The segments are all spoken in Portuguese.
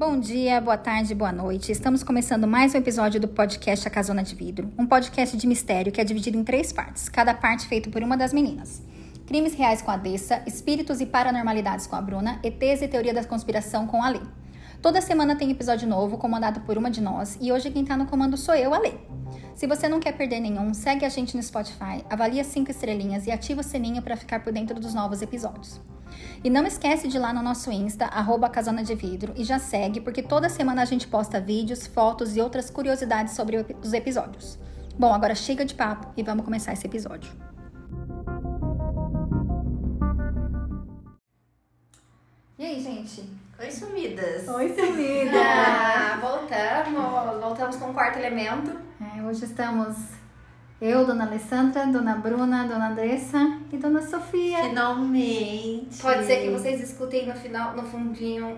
Bom dia, boa tarde, boa noite. Estamos começando mais um episódio do podcast A Casona de Vidro, um podcast de mistério que é dividido em três partes, cada parte feito por uma das meninas. Crimes reais com a Dessa, espíritos e paranormalidades com a Bruna, ETs e teoria da conspiração com a Lê. Toda semana tem episódio novo, comandado por uma de nós, e hoje quem tá no comando sou eu, a Lê. Se você não quer perder nenhum, segue a gente no Spotify, avalia cinco estrelinhas e ativa o sininho para ficar por dentro dos novos episódios. E não esquece de ir lá no nosso Insta, arroba de Vidro, e já segue, porque toda semana a gente posta vídeos, fotos e outras curiosidades sobre os episódios. Bom, agora chega de papo e vamos começar esse episódio. E aí, gente? Oi, sumidas. Oi, sumida! Ah, voltamos. Voltamos com o quarto elemento. É, hoje estamos eu, Dona Alessandra, Dona Bruna, Dona Andressa e Dona Sofia. Finalmente. Pode ser que vocês escutem no final, no fundinho.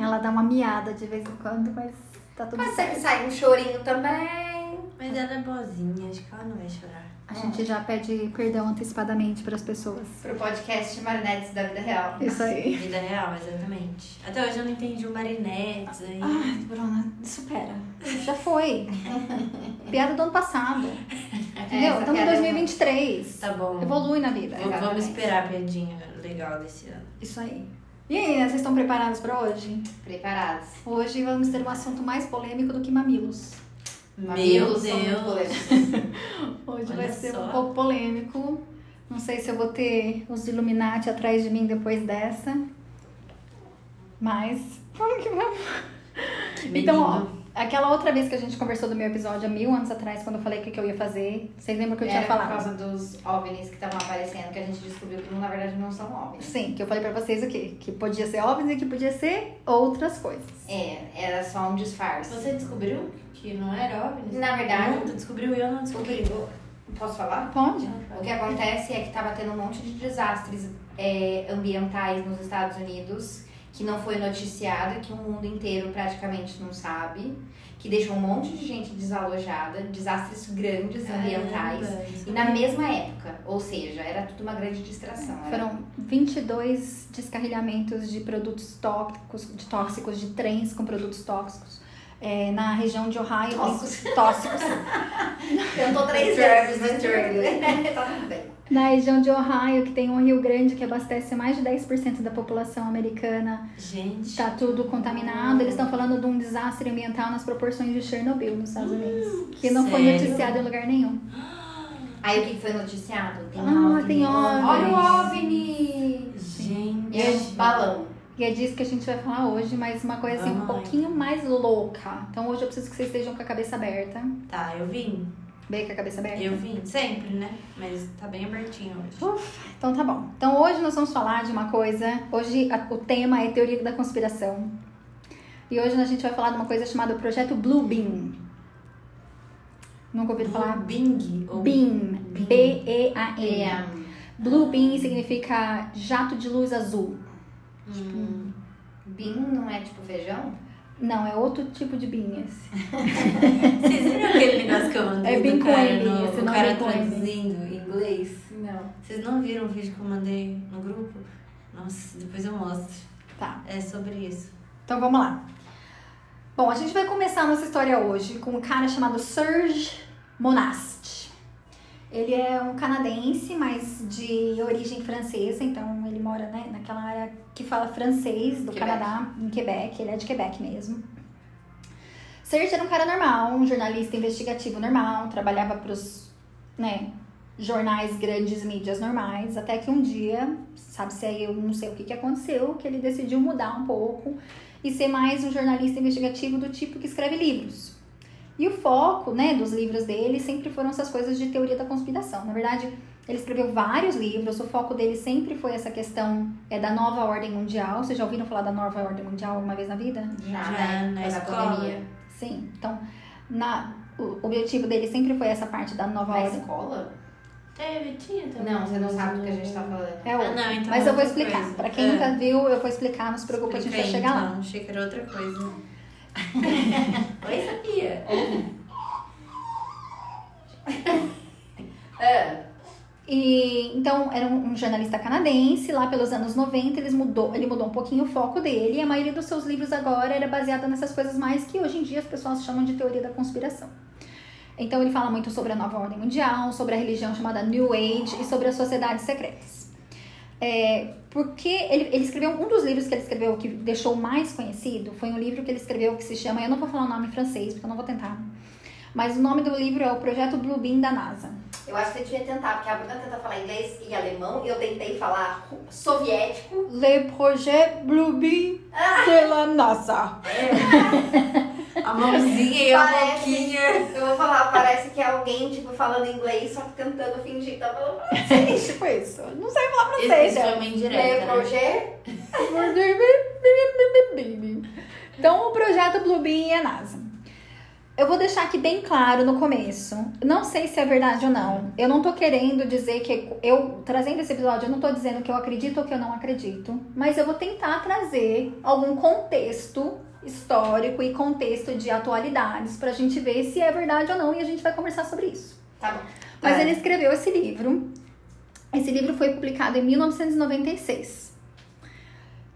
Ela dá uma miada de vez em quando, mas tá tudo Pode ser que certo. saia um chorinho também. Mas ela é boazinha, acho que ela não vai chorar. A gente já pede perdão antecipadamente para as pessoas. Pro podcast Marinetes da Vida Real. Isso aí. Vida real, exatamente. Até hoje eu não entendi o Marinettes aí. Ai, Bruna, supera. Já foi. Piada do ano passado. Entendeu? essa Estamos em piada é 2023. Tá bom. Evolui na vida. Vamos exatamente. esperar a piadinha legal desse ano. Isso aí. E aí, né, vocês estão preparados para hoje? Preparados. Hoje vamos ter um assunto mais polêmico do que mamilos. Meu Deus. Hoje Olha vai ser só. um pouco polêmico. Não sei se eu vou ter os Illuminati atrás de mim depois dessa. Mas vamos que vamos. Então, ó. Aquela outra vez que a gente conversou do meu episódio há mil anos atrás, quando eu falei o que, que eu ia fazer, vocês lembram que eu tinha Era por falado? causa dos OVNIs que estavam aparecendo, que a gente descobriu que na verdade não são OVNIs. Sim, que eu falei pra vocês o quê? Que podia ser óbvio e que podia ser outras coisas. É, era só um disfarce. Você descobriu que não era óbvio? Na verdade- Não, tu descobriu e eu não O descobri. que, posso falar? Pode? O que acontece é que estava tendo um monte de desastres é, ambientais nos Estados Unidos que não foi noticiado, que o mundo inteiro praticamente não sabe, que deixou um monte de gente desalojada, desastres grandes ambientais. Caramba, isso E na mesma época, ou seja, era tudo uma grande distração. Era Foram 22 descarrilhamentos de produtos tóxicos, de tóxicos, de trens com produtos tóxicos. é, na região de Ohio. Tóxicos. Tóxicos. Tentou três no Trailer. tá tudo bem. Na região de Ohio, que tem um rio grande que abastece mais de 10% da população americana, Gente. tá tudo contaminado. Eles estão falando de um desastre ambiental nas proporções de Chernobyl, nos Estados Unidos. Que não foi sério? noticiado em lugar nenhum. Aí o que foi noticiado? Tem Ah, tem OVNI. Olha o OVNI! Gente. E é balão. E é disso que a gente vai falar hoje, mas uma coisa assim, um pouquinho mais louca. Então hoje eu preciso que vocês estejam com a cabeça aberta. Tá, eu vim. Bem com a cabeça aberta. Eu vim. Sempre, né? Mas tá bem abertinho hoje. Ufa, então tá bom. Então hoje nós vamos falar de uma coisa. Hoje a- o tema é teoria da conspiração. E hoje a gente vai falar de uma coisa chamada Projeto Blue Beam. Nunca ouviram falar? Bing. Ou... Beam. Beam. É, Blue Beam significa jato de luz azul. Hum. Bean não é tipo feijão? Não, é outro tipo de esse. Vocês viram aquele negócio que eu mandei É bem com esse o cara traduzindo em inglês? Não. Vocês não viram o vídeo que eu mandei no grupo? Nossa, depois eu mostro. Tá. É sobre isso. Então vamos lá. Bom, a gente vai começar a nossa história hoje com um cara chamado Serge Monast. Ele é um canadense, mas de origem francesa, então ele mora né, naquela área que fala francês do Quebec. Canadá, em Quebec. Ele é de Quebec mesmo. Serge era um cara normal, um jornalista investigativo normal, trabalhava para os né, jornais grandes mídias normais, até que um dia, sabe-se aí, eu não sei o que, que aconteceu, que ele decidiu mudar um pouco e ser mais um jornalista investigativo do tipo que escreve livros. E o foco, né, dos livros dele sempre foram essas coisas de teoria da conspiração. Na verdade, ele escreveu vários livros, o foco dele sempre foi essa questão é, da nova ordem mundial. Vocês já ouviram falar da nova ordem mundial alguma vez na vida? Já, Já, né? na escola. pandemia. Sim. Então, na, o objetivo dele sempre foi essa parte da nova Na ordem. escola? Teve, tinha também. Não, você não sabe do que a gente tá falando. É outra. Ah, não, então Mas é eu vou outra explicar. coisa. Pra quem É. nunca viu, eu vou explicar. Não se preocupa, a gente vai Explica chegar aí, lá. então. Achei que era outra coisa. Oi, Sofia. É. E então era um, jornalista canadense, lá pelos anos 90, ele mudou, ele mudou um pouquinho o foco dele, e a maioria dos seus livros agora era baseada nessas coisas mais que hoje em dia as pessoas chamam de teoria da conspiração. Então ele fala muito sobre a nova ordem mundial, sobre a religião chamada New Age e sobre as sociedades secretas. É, porque ele, ele escreveu um dos livros que ele escreveu que deixou mais conhecido foi um livro que ele escreveu que se chama, eu não vou falar o nome em francês porque eu não vou tentar, mas o nome do livro é o Projeto Bluebeam da NASA. Eu acho que você devia tentar, porque a Bruna tenta falar inglês e alemão, e eu tentei falar soviético. Le Projet Bluebeam de la NASA. A mãozinha e a Parece- boquinha. Eu vou falar, parece que é alguém, tipo, falando inglês, só que tentando fingir que tá falando francês. tipo isso. Não sei falar francês. Isso foi uma indireta, né? Então, o projeto Bluebeam é a NASA. Eu vou deixar aqui bem claro no começo. Não sei se é verdade ou não. Eu não tô querendo dizer que eu trazendo esse episódio, eu não tô dizendo que eu acredito ou que eu não acredito, mas eu vou tentar trazer algum contexto histórico e contexto de atualidades pra gente ver se é verdade ou não e a gente vai conversar sobre isso. Tá bom. Mas Tá. ele escreveu esse livro. Esse livro foi publicado em 1996.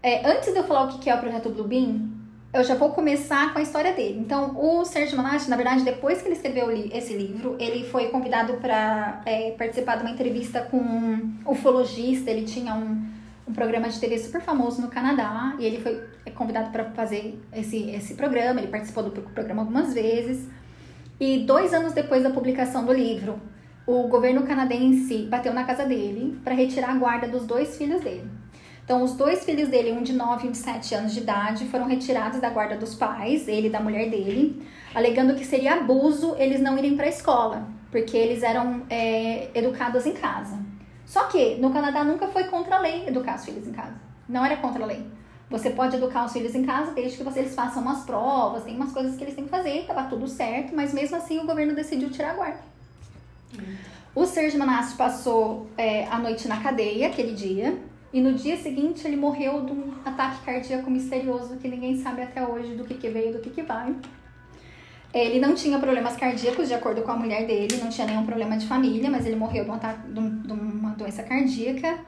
É, antes de eu falar o que é o projeto Bluebeam, eu já vou começar com a história dele. Então, o Sérgio Manatti, na verdade, depois que ele escreveu esse livro, ele foi convidado para participar de uma entrevista com um ufologista. Ele tinha um, um programa de TV super famoso no Canadá e ele foi é, convidado para fazer esse, esse programa. Ele participou do pro- programa algumas vezes. E dois anos depois da publicação do livro, o governo canadense bateu na casa dele para retirar a guarda dos dois filhos dele. Então, os dois filhos dele, um de 9 e um de 7 anos de idade, foram retirados da guarda dos pais, ele e da mulher dele, alegando que seria abuso eles não irem para a escola, porque eles eram é, educados em casa. Só que no Canadá nunca foi contra a lei educar os filhos em casa. Não era contra a lei. Você pode educar os filhos em casa desde que vocês façam umas provas, tem umas coisas que eles têm que fazer, tava tudo certo, mas mesmo assim o governo decidiu tirar a guarda. O Serge Manassi passou é, a noite na cadeia aquele dia. E no dia seguinte ele morreu de um ataque cardíaco misterioso que ninguém sabe até hoje do que, que veio, do que, que vai. Ele não tinha problemas cardíacos, de acordo com a mulher dele, não tinha nenhum problema de família, mas ele morreu de, um um- uma doença cardíaca.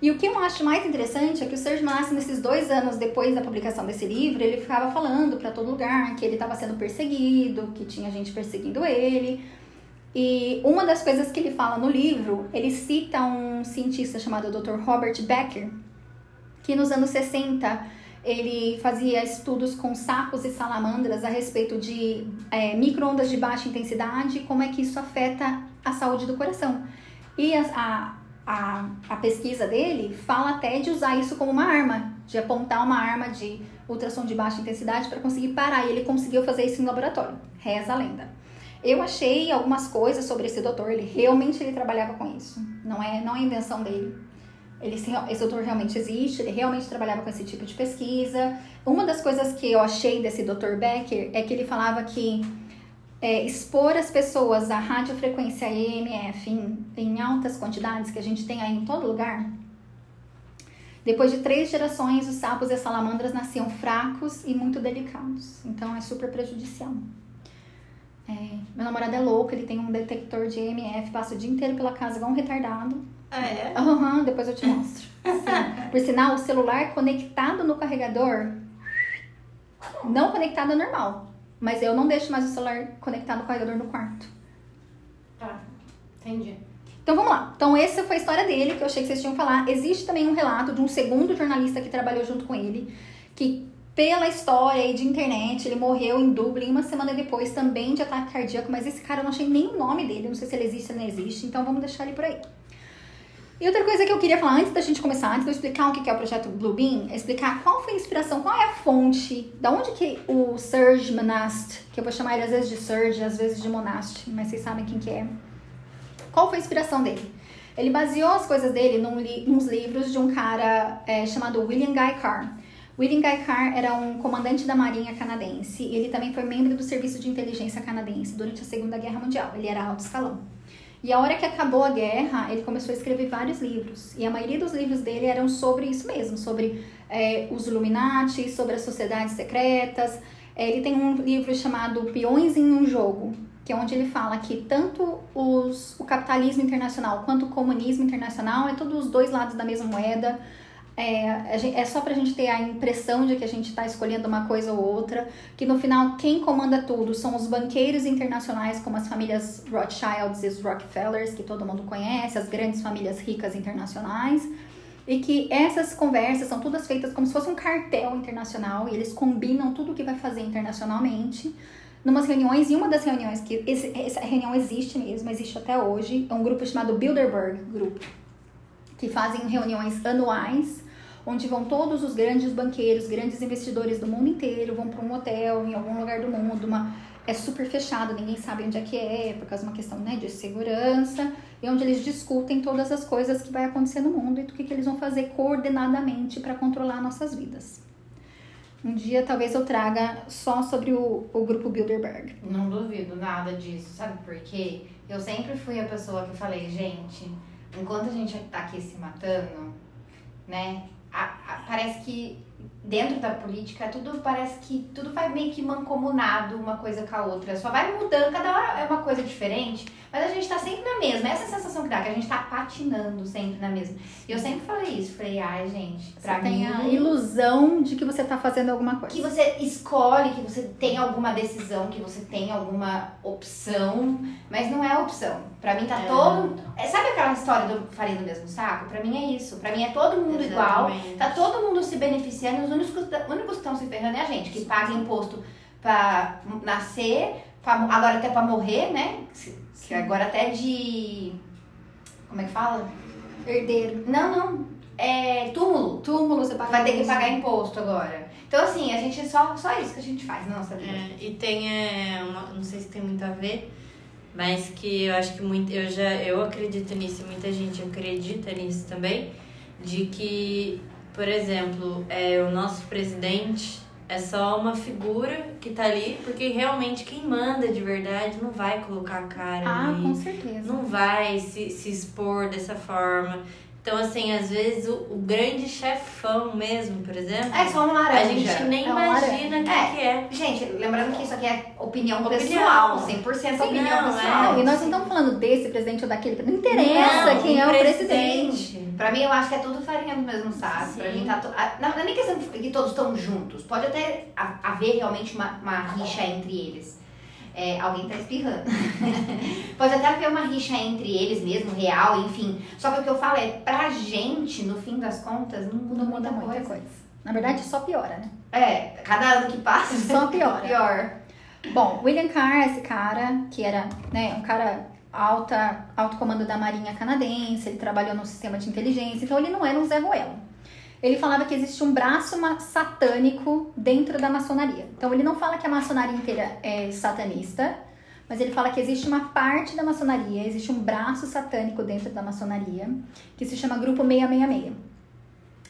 E o que eu acho mais interessante é que o Serge Manassi, nesses dois anos depois da publicação desse livro, ele ficava falando para todo lugar que ele estava sendo perseguido, que tinha gente perseguindo ele. E uma das coisas que ele fala no livro, ele cita um cientista chamado Dr. Robert Becker, que nos anos 60 ele fazia estudos com sapos e salamandras a respeito de é, micro-ondas de baixa intensidade e como é que isso afeta a saúde do coração. E a, a, a, pesquisa dele fala até de usar isso como uma arma, de apontar uma arma de ultrassom de baixa intensidade para conseguir parar. E ele conseguiu fazer isso em laboratório. Reza a lenda. Eu achei algumas coisas sobre esse doutor, ele realmente ele trabalhava com isso. Não é, não é invenção dele. Ele, esse doutor realmente existe, ele realmente trabalhava com esse tipo de pesquisa. Uma das coisas que eu achei desse Dr. Becker é que ele falava que é, expor as pessoas à radiofrequência EMF em, em altas quantidades, que a gente tem aí em todo lugar, depois de três gerações, os sapos e as salamandras nasciam fracos e muito delicados. Então é super prejudicial. É, meu namorado é louco, ele tem um detector de EMF, passa o dia inteiro pela casa igual um retardado. Ah, é? Aham, depois eu te mostro. Sim. Por sinal, o celular conectado no carregador, não conectado é normal. Mas eu não deixo mais o celular conectado no carregador no quarto. Tá, entendi. Então vamos lá. Então essa foi a história dele, que eu achei que vocês tinham que falar. Existe também um relato de um segundo jornalista que trabalhou junto com ele, que pela história aí de internet, ele morreu em Dublin uma semana depois também de ataque cardíaco, mas esse cara eu não achei nem o nome dele, não sei se ele existe ou não existe, então vamos deixar ele por aí. E outra coisa que eu queria falar antes da gente começar, antes de eu explicar o que é o projeto Bluebeam, é explicar qual foi a inspiração, qual é a fonte, da onde que o Serge Monast, que eu vou chamar ele às vezes de Serge, às vezes de Monast, mas vocês sabem quem que é. Qual foi a inspiração dele? Ele baseou as coisas dele num li nos livros de um cara é, chamado William Guy Carr. William Guy Carr era um comandante da Marinha canadense e ele também foi membro do Serviço de Inteligência canadense durante a Segunda Guerra Mundial. Ele era alto escalão. E a hora que acabou a guerra, ele começou a escrever vários livros. E a maioria dos livros dele eram sobre isso mesmo, sobre é, os Illuminati, sobre as sociedades secretas. É, ele tem um livro chamado Peões em um Jogo, que é onde ele fala que tanto os, o capitalismo internacional quanto o comunismo internacional é todos os dois lados da mesma moeda. É, é só pra gente ter a impressão de que a gente está escolhendo uma coisa ou outra, que no final quem comanda tudo são os banqueiros internacionais, como as famílias Rothschilds e os Rockefellers, que todo mundo conhece, as grandes famílias ricas internacionais, e que essas conversas são todas feitas como se fosse um cartel internacional, e eles combinam tudo o que vai fazer internacionalmente numas reuniões, e uma das reuniões que essa reunião existe mesmo, existe até hoje, é um grupo chamado Bilderberg Group, que fazem reuniões anuais, onde vão todos os grandes banqueiros, grandes investidores do mundo inteiro, vão para um hotel em algum lugar do mundo, uma é super fechado, ninguém sabe onde é que é, por causa de uma questão né, de segurança, e onde eles discutem todas as coisas que vai acontecer no mundo e do que, que eles vão fazer coordenadamente para controlar nossas vidas. Um dia talvez eu traga só sobre o, o grupo Bilderberg. Não duvido nada disso, sabe por quê? Eu sempre fui a pessoa que falei, gente, enquanto a gente tá aqui se matando, né? A, a, parece que dentro da política tudo parece que tudo vai meio que mancomunado uma coisa com a outra. Só vai mudando, cada hora é uma coisa diferente, mas a gente tá sempre na mesma. Essa é a sensação que dá, que a gente tá patinando sempre na mesma. E eu sempre falei isso, falei, ai, gente, pra você mim. tem a ilusão de que você tá fazendo alguma coisa. Que você escolhe, que você tem alguma decisão, que você tem alguma opção, mas não é opção. Pra mim tá É. todo. é, Sabe aquela história do farinha do mesmo saco? Pra mim é isso. Pra mim é todo mundo igual. Exatamente. Tá todo mundo se beneficiando, únicos, os únicos que estão se ferrando é a gente, que paga imposto pra nascer, pra, agora até pra morrer, né? Que agora até de. Como é que fala? Herdeiro. Não, não. É túmulo. Túmulo, você paga Vai ter que pagar imposto agora. Então, assim, a gente só, só isso que a gente faz na nossa vida. É, e tem é, uma, não sei se tem muito a ver, mas que eu acho que muito, eu já eu acredito nisso, e muita gente acredita nisso também, de que, por exemplo, é, o nosso presidente é só uma figura que tá ali, porque realmente quem manda de verdade não vai colocar a cara Ah, ali, com certeza. não vai se, se expor dessa forma. Então, assim, às vezes o, o grande chefão mesmo, por exemplo, É só uma a laranja. gente nem É um imagina quem É. que é. Gente, lembrando que isso aqui é opinião, Opinião. pessoal, 100% opinião não, pessoal. Não, e nós não estamos falando desse presidente ou daquele. Não interessa Não, quem é o presidente. presidente. Pra mim, eu acho que é tudo farinha do mesmo saco. Pra Sim. mim, tá to... Não, não é nem questão que todos estão juntos. Pode até ha- haver realmente uma, uma rixa entre eles. É, alguém tá espirrando. Pode até haver uma rixa entre eles mesmo, real, enfim. Só que o que eu falo é, pra gente, no fim das contas, não muda Não muda muita coisa. coisa. Na verdade, só piora, né? É, cada ano que passa, Só piora. pior. Bom, William Carr, esse cara, que era né, um cara alta, alto comando da Marinha Canadense, ele trabalhou no sistema de inteligência, então ele não era um Zé Ruelo. Ele falava que existe um braço satânico dentro da maçonaria. Então ele não fala que a maçonaria inteira é satanista, mas ele fala que existe uma parte da maçonaria, existe um braço satânico dentro da maçonaria, que se chama Grupo 666.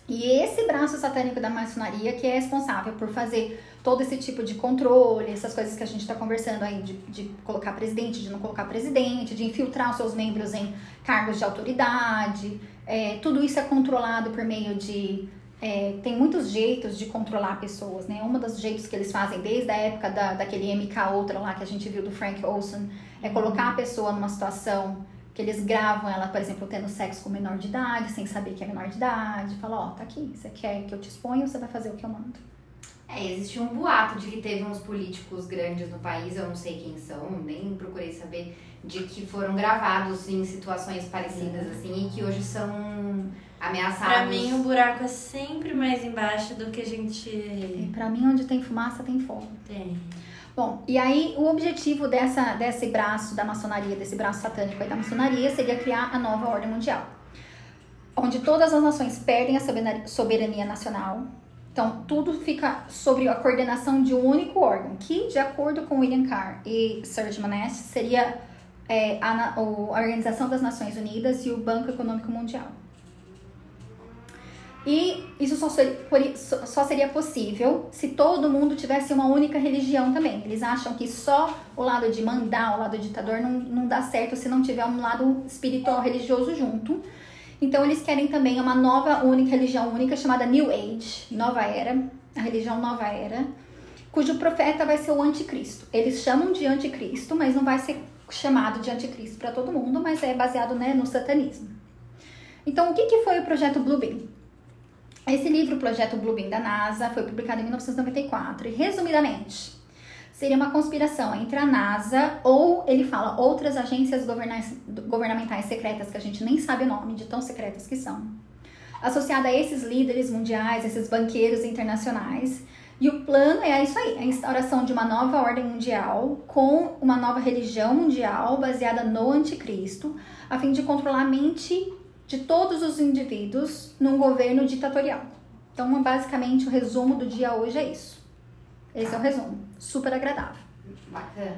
E esse braço satânico da maçonaria que é responsável por fazer todo esse tipo de controle, essas coisas que a gente está conversando aí, de, de colocar presidente, de não colocar presidente, de infiltrar os seus membros em cargos de autoridade. É, tudo isso é controlado por meio de. é, tem muitos jeitos de controlar pessoas, né? Um dos jeitos que eles fazem desde a época da, daquele MK Ultra lá que a gente viu do Frank Olson é colocar a pessoa numa situação que eles gravam ela, por exemplo, tendo sexo com menor de idade, sem saber que é menor de idade. Fala, ó, tá aqui, você quer que eu te exponha ou você vai fazer o que eu mando? É, existe um boato de que teve uns políticos grandes no país, eu não sei quem são, nem procurei saber, de que foram gravados em situações parecidas, assim, e que hoje são ameaçados. Pra mim, o buraco é sempre mais embaixo do que a E gente pra mim, onde tem fumaça, tem fogo. tem. Bom, e aí o objetivo dessa, desse braço da maçonaria, desse braço satânico aí da maçonaria, seria criar a nova ordem mundial. Onde todas as nações perdem a soberania- soberania nacional. Então, tudo fica sobre a coordenação de um único órgão, que, de acordo com William Carr e Serge Monest, seria é, a, a Organização das Nações Unidas e o Banco Econômico Mundial. E isso só- só seria possível se todo mundo tivesse uma única religião também. Eles acham que só o lado de mandar, o lado ditador, não, não dá certo se não tiver um lado espiritual religioso junto. Então eles querem também uma nova única religião única chamada New Age, Nova Era, a religião Nova Era, cujo profeta vai ser o anticristo. Eles chamam de anticristo, mas não vai ser chamado de anticristo para todo mundo, mas é baseado né, no satanismo. Então, o que, que foi o projeto Bluebeam? Esse livro, o projeto Bluebeam da NASA, foi publicado em 1994 e, resumidamente, seria uma conspiração entre a NASA ou, ele fala, outras agências governamentais secretas que a gente nem sabe o nome de tão secretas que são, associada a esses líderes mundiais, esses banqueiros internacionais, e o plano é isso aí, a instauração de uma nova ordem mundial com uma nova religião mundial baseada no anticristo, a fim de controlar a mente de todos os indivíduos num governo ditatorial. Então, basicamente, o resumo do dia hoje é isso. Esse é o resumo. Super agradável. Bacana.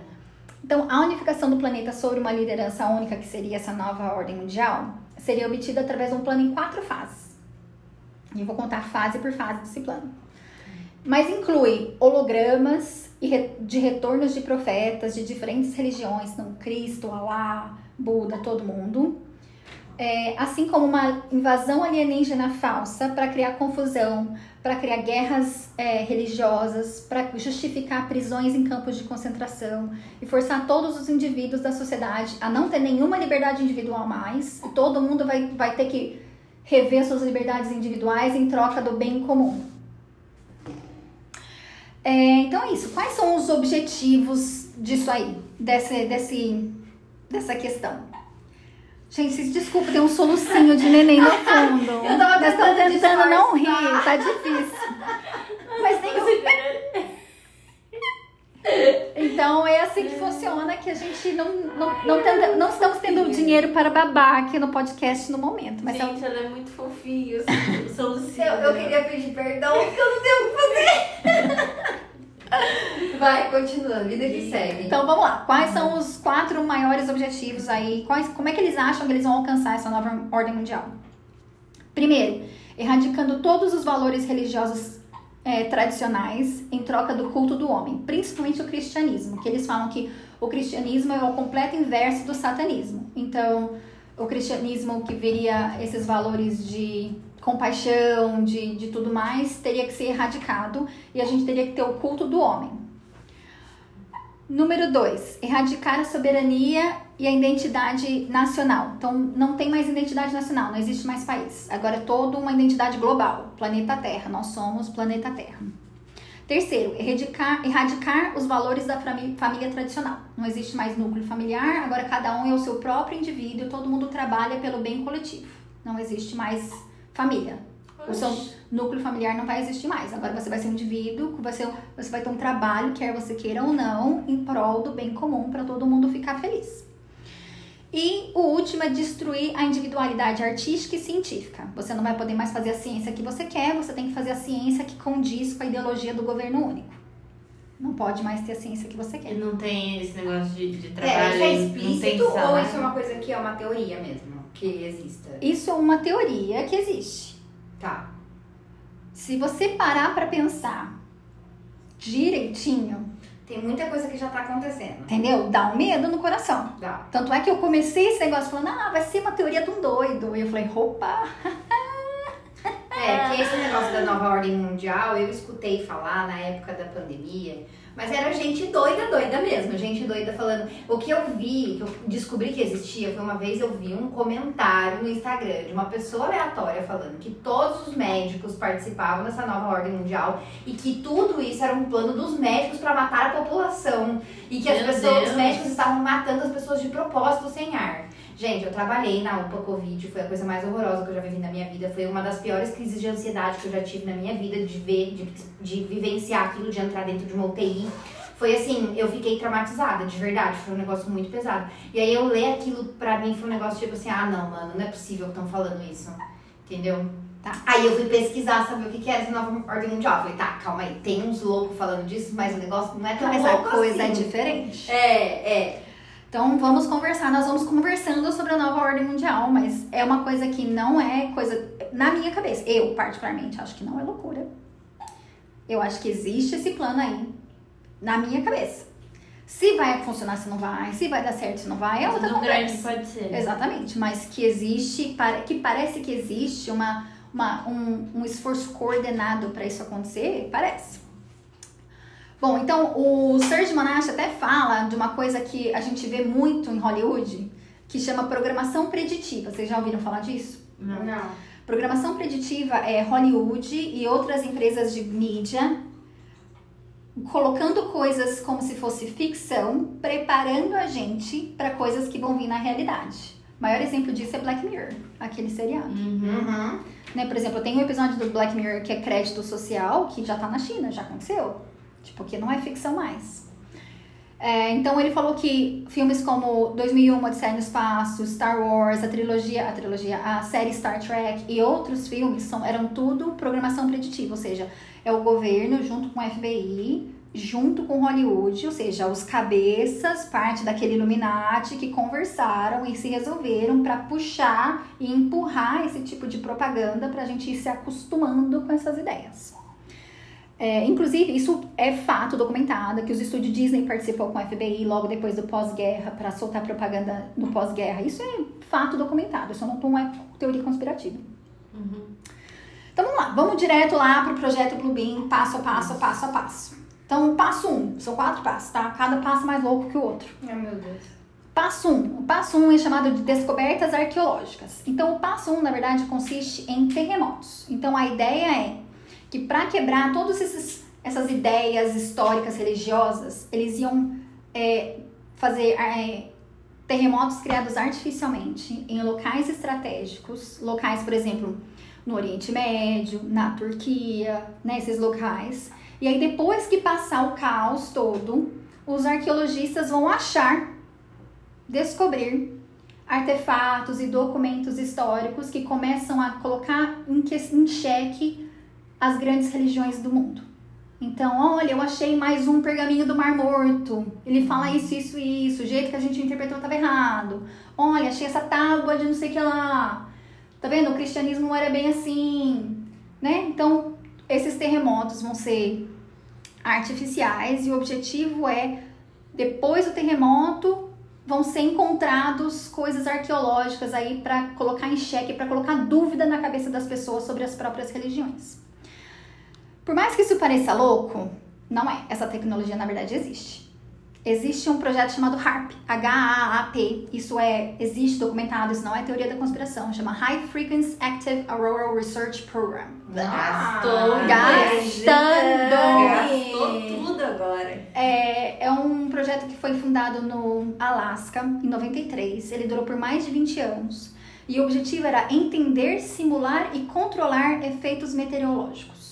Então, a unificação do planeta sobre uma liderança única, que seria essa nova ordem mundial, seria obtida através de um plano em quatro fases. E eu vou contar fase por fase desse plano mas inclui hologramas de retornos de profetas de diferentes religiões, não Cristo, Alá, Buda, todo mundo. É, assim como uma invasão alienígena falsa para criar confusão, para criar guerras é, religiosas, para justificar prisões em campos de concentração e forçar todos os indivíduos da sociedade a não ter nenhuma liberdade individual mais. E todo mundo vai, vai ter que rever suas liberdades individuais em troca do bem comum. É, então é isso. Quais são os objetivos disso aí? Desse, desse, dessa questão? Gente, desculpa, tem um solucinho de neném no fundo. Eu tava Nós tentando disfarçar. não rir, tá difícil. Mas tem Então é assim que funciona que a gente não, não, não, tenta- não estamos tendo dinheiro para babar aqui no podcast no momento. Mas é Gente, ela é muito fofinha, assim, solução. Eu, eu queria pedir perdão porque eu não tenho o que fazer. Vai, continua, vida que segue. Então vamos lá. Quais são os quatro maiores objetivos aí? Quais, como é que eles acham que eles vão alcançar essa nova ordem mundial? Primeiro, erradicando todos os valores religiosos é, tradicionais em troca do culto do homem, principalmente o cristianismo, que eles falam que o cristianismo é o completo inverso do satanismo. Então, o cristianismo que veria esses valores de compaixão, de, de tudo mais, teria que ser erradicado e a gente teria que ter o culto do homem. Número 2, erradicar a soberania e a identidade nacional. Então, não tem mais identidade nacional, não existe mais país. Agora é toda uma identidade global, planeta Terra. Nós somos planeta Terra. Terceiro, erradicar, erradicar os valores da família tradicional. Não existe mais núcleo familiar, agora cada um é o seu próprio indivíduo, todo mundo trabalha pelo bem coletivo. Não existe mais família. O seu núcleo familiar não vai existir mais. Agora você vai ser um indivíduo, você, você vai ter um trabalho, quer você queira ou não, em prol do bem comum para todo mundo ficar feliz. E o último é destruir a individualidade artística e científica. Você não vai poder mais fazer a ciência que você quer, você tem que fazer a ciência que condiz com a ideologia do governo único. Não pode mais ter a ciência que você E quer. não tem esse negócio de, de É, trabalho. isso é não tem explícito ou isso é uma coisa que é uma teoria mesmo? Que exista? Isso é uma teoria que existe. Tá. Se você parar para pensar direitinho, Tem muita coisa que já tá acontecendo. entendeu? Dá um medo no coração. Dá. Tanto é que eu comecei esse negócio falando, ah, vai ser uma teoria de um doido. E eu falei, roupa. É, que esse negócio da nova ordem mundial, eu escutei falar na época da pandemia, mas era gente doida, doida mesmo, gente doida falando. O que eu vi, que eu descobri que existia, foi uma vez eu vi um comentário no Instagram de uma pessoa aleatória falando que todos os médicos participavam dessa nova ordem mundial e que tudo isso era um plano dos médicos para matar a população e que as Meu pessoas, Deus. os médicos estavam matando as pessoas de propósito sem ar. Gente, eu trabalhei na UPA Covid, foi a coisa mais horrorosa que eu já vivi na minha vida. Foi uma das piores crises de ansiedade que eu já tive na minha vida, de ver, de, de vivenciar aquilo, de entrar dentro de uma UTI. Foi assim, eu fiquei traumatizada, de verdade, foi um negócio muito pesado. E aí eu ler aquilo pra mim foi um negócio tipo assim, ah não, mano, não é possível que estão falando isso. Entendeu? Tá. Aí eu fui pesquisar, saber o que que era essa nova ordem mundial. Falei, tá, calma aí, tem uns loucos falando disso, mas o negócio não é tão Mas a louco coisa é assim. diferente. É, é. Então vamos conversar, nós vamos conversando sobre a nova ordem mundial, mas é uma coisa que não é coisa. Na minha cabeça, eu particularmente acho que não é loucura. Eu acho que existe esse plano aí, na minha cabeça. Se vai funcionar, se não vai, se vai dar certo, se não vai, é outra Tudo grande pode ser. Exatamente, mas que existe, que parece que existe uma, uma- um, um esforço coordenado para isso acontecer, parece. Bom, então o Serge Monash até fala de uma coisa que a gente vê muito em Hollywood, que chama programação preditiva. Vocês já ouviram falar disso? Não. Programação preditiva é Hollywood e outras empresas de mídia colocando coisas como se fosse ficção, preparando a gente para coisas que vão vir na realidade. O maior exemplo disso é Black Mirror, aquele seriado. Uhum. Né? Por exemplo, tem um episódio do Black Mirror que é crédito social, que já tá na China, já aconteceu. Tipo, que não é ficção mais. É, então ele falou que filmes como 2001, Odisseia no Espaço, Star Wars, a trilogia, a trilogia, a série Star Trek e outros filmes são, eram tudo programação preditiva, ou seja, é o governo junto com o FBI, junto com Hollywood, ou seja, os cabeças, parte daquele Illuminati que conversaram e se resolveram para puxar e empurrar esse tipo de propaganda para a gente ir se acostumando com essas ideias. É, inclusive, isso é fato documentado, que os estúdios Disney participou com o FBI logo depois do pós-guerra para soltar propaganda no pós-guerra. Isso é fato documentado, isso não é teoria conspirativa. Uhum. Então vamos lá, vamos direto lá para o projeto Bluebeam, passo a passo, passo a passo. Então, passo um, são quatro passos, tá? Cada passo mais louco que o outro. Ai, meu Deus. Passo 1. Um. O passo 1 um é chamado de descobertas arqueológicas. Então, o passo 1, um, na verdade, consiste em terremotos. Então, a ideia é que para quebrar todas essas ideias históricas religiosas, eles iam é, fazer é, terremotos criados artificialmente em locais estratégicos, locais, por exemplo, no Oriente Médio, na Turquia, nesses né, locais. E aí, depois que passar o caos todo, os arqueologistas vão achar, descobrir artefatos e documentos históricos que começam a colocar em, em xeque as grandes religiões do mundo. Então, olha, eu achei mais um pergaminho do Mar Morto. Ele fala isso, isso e isso. O jeito que a gente interpretou estava errado. Olha, achei essa tábua de não sei o que lá. Tá vendo? O cristianismo não era bem assim, né? Então, esses terremotos vão ser artificiais e o objetivo é, depois do terremoto, vão ser encontrados coisas arqueológicas aí para colocar em xeque, para colocar dúvida na cabeça das pessoas sobre as próprias religiões. Por mais que isso pareça louco, não é. Essa tecnologia na verdade existe existe um projeto chamado HARP, H-A-A-P. Isso é, existe documentado, isso não é teoria da conspiração, chama High Frequency Active Auroral Research Program. Gastou, gastando. Gastou tudo agora. É, é um projeto que foi fundado no Alasca em 93. Ele durou por mais de 20 anos. E o objetivo era entender, simular e controlar efeitos meteorológicos.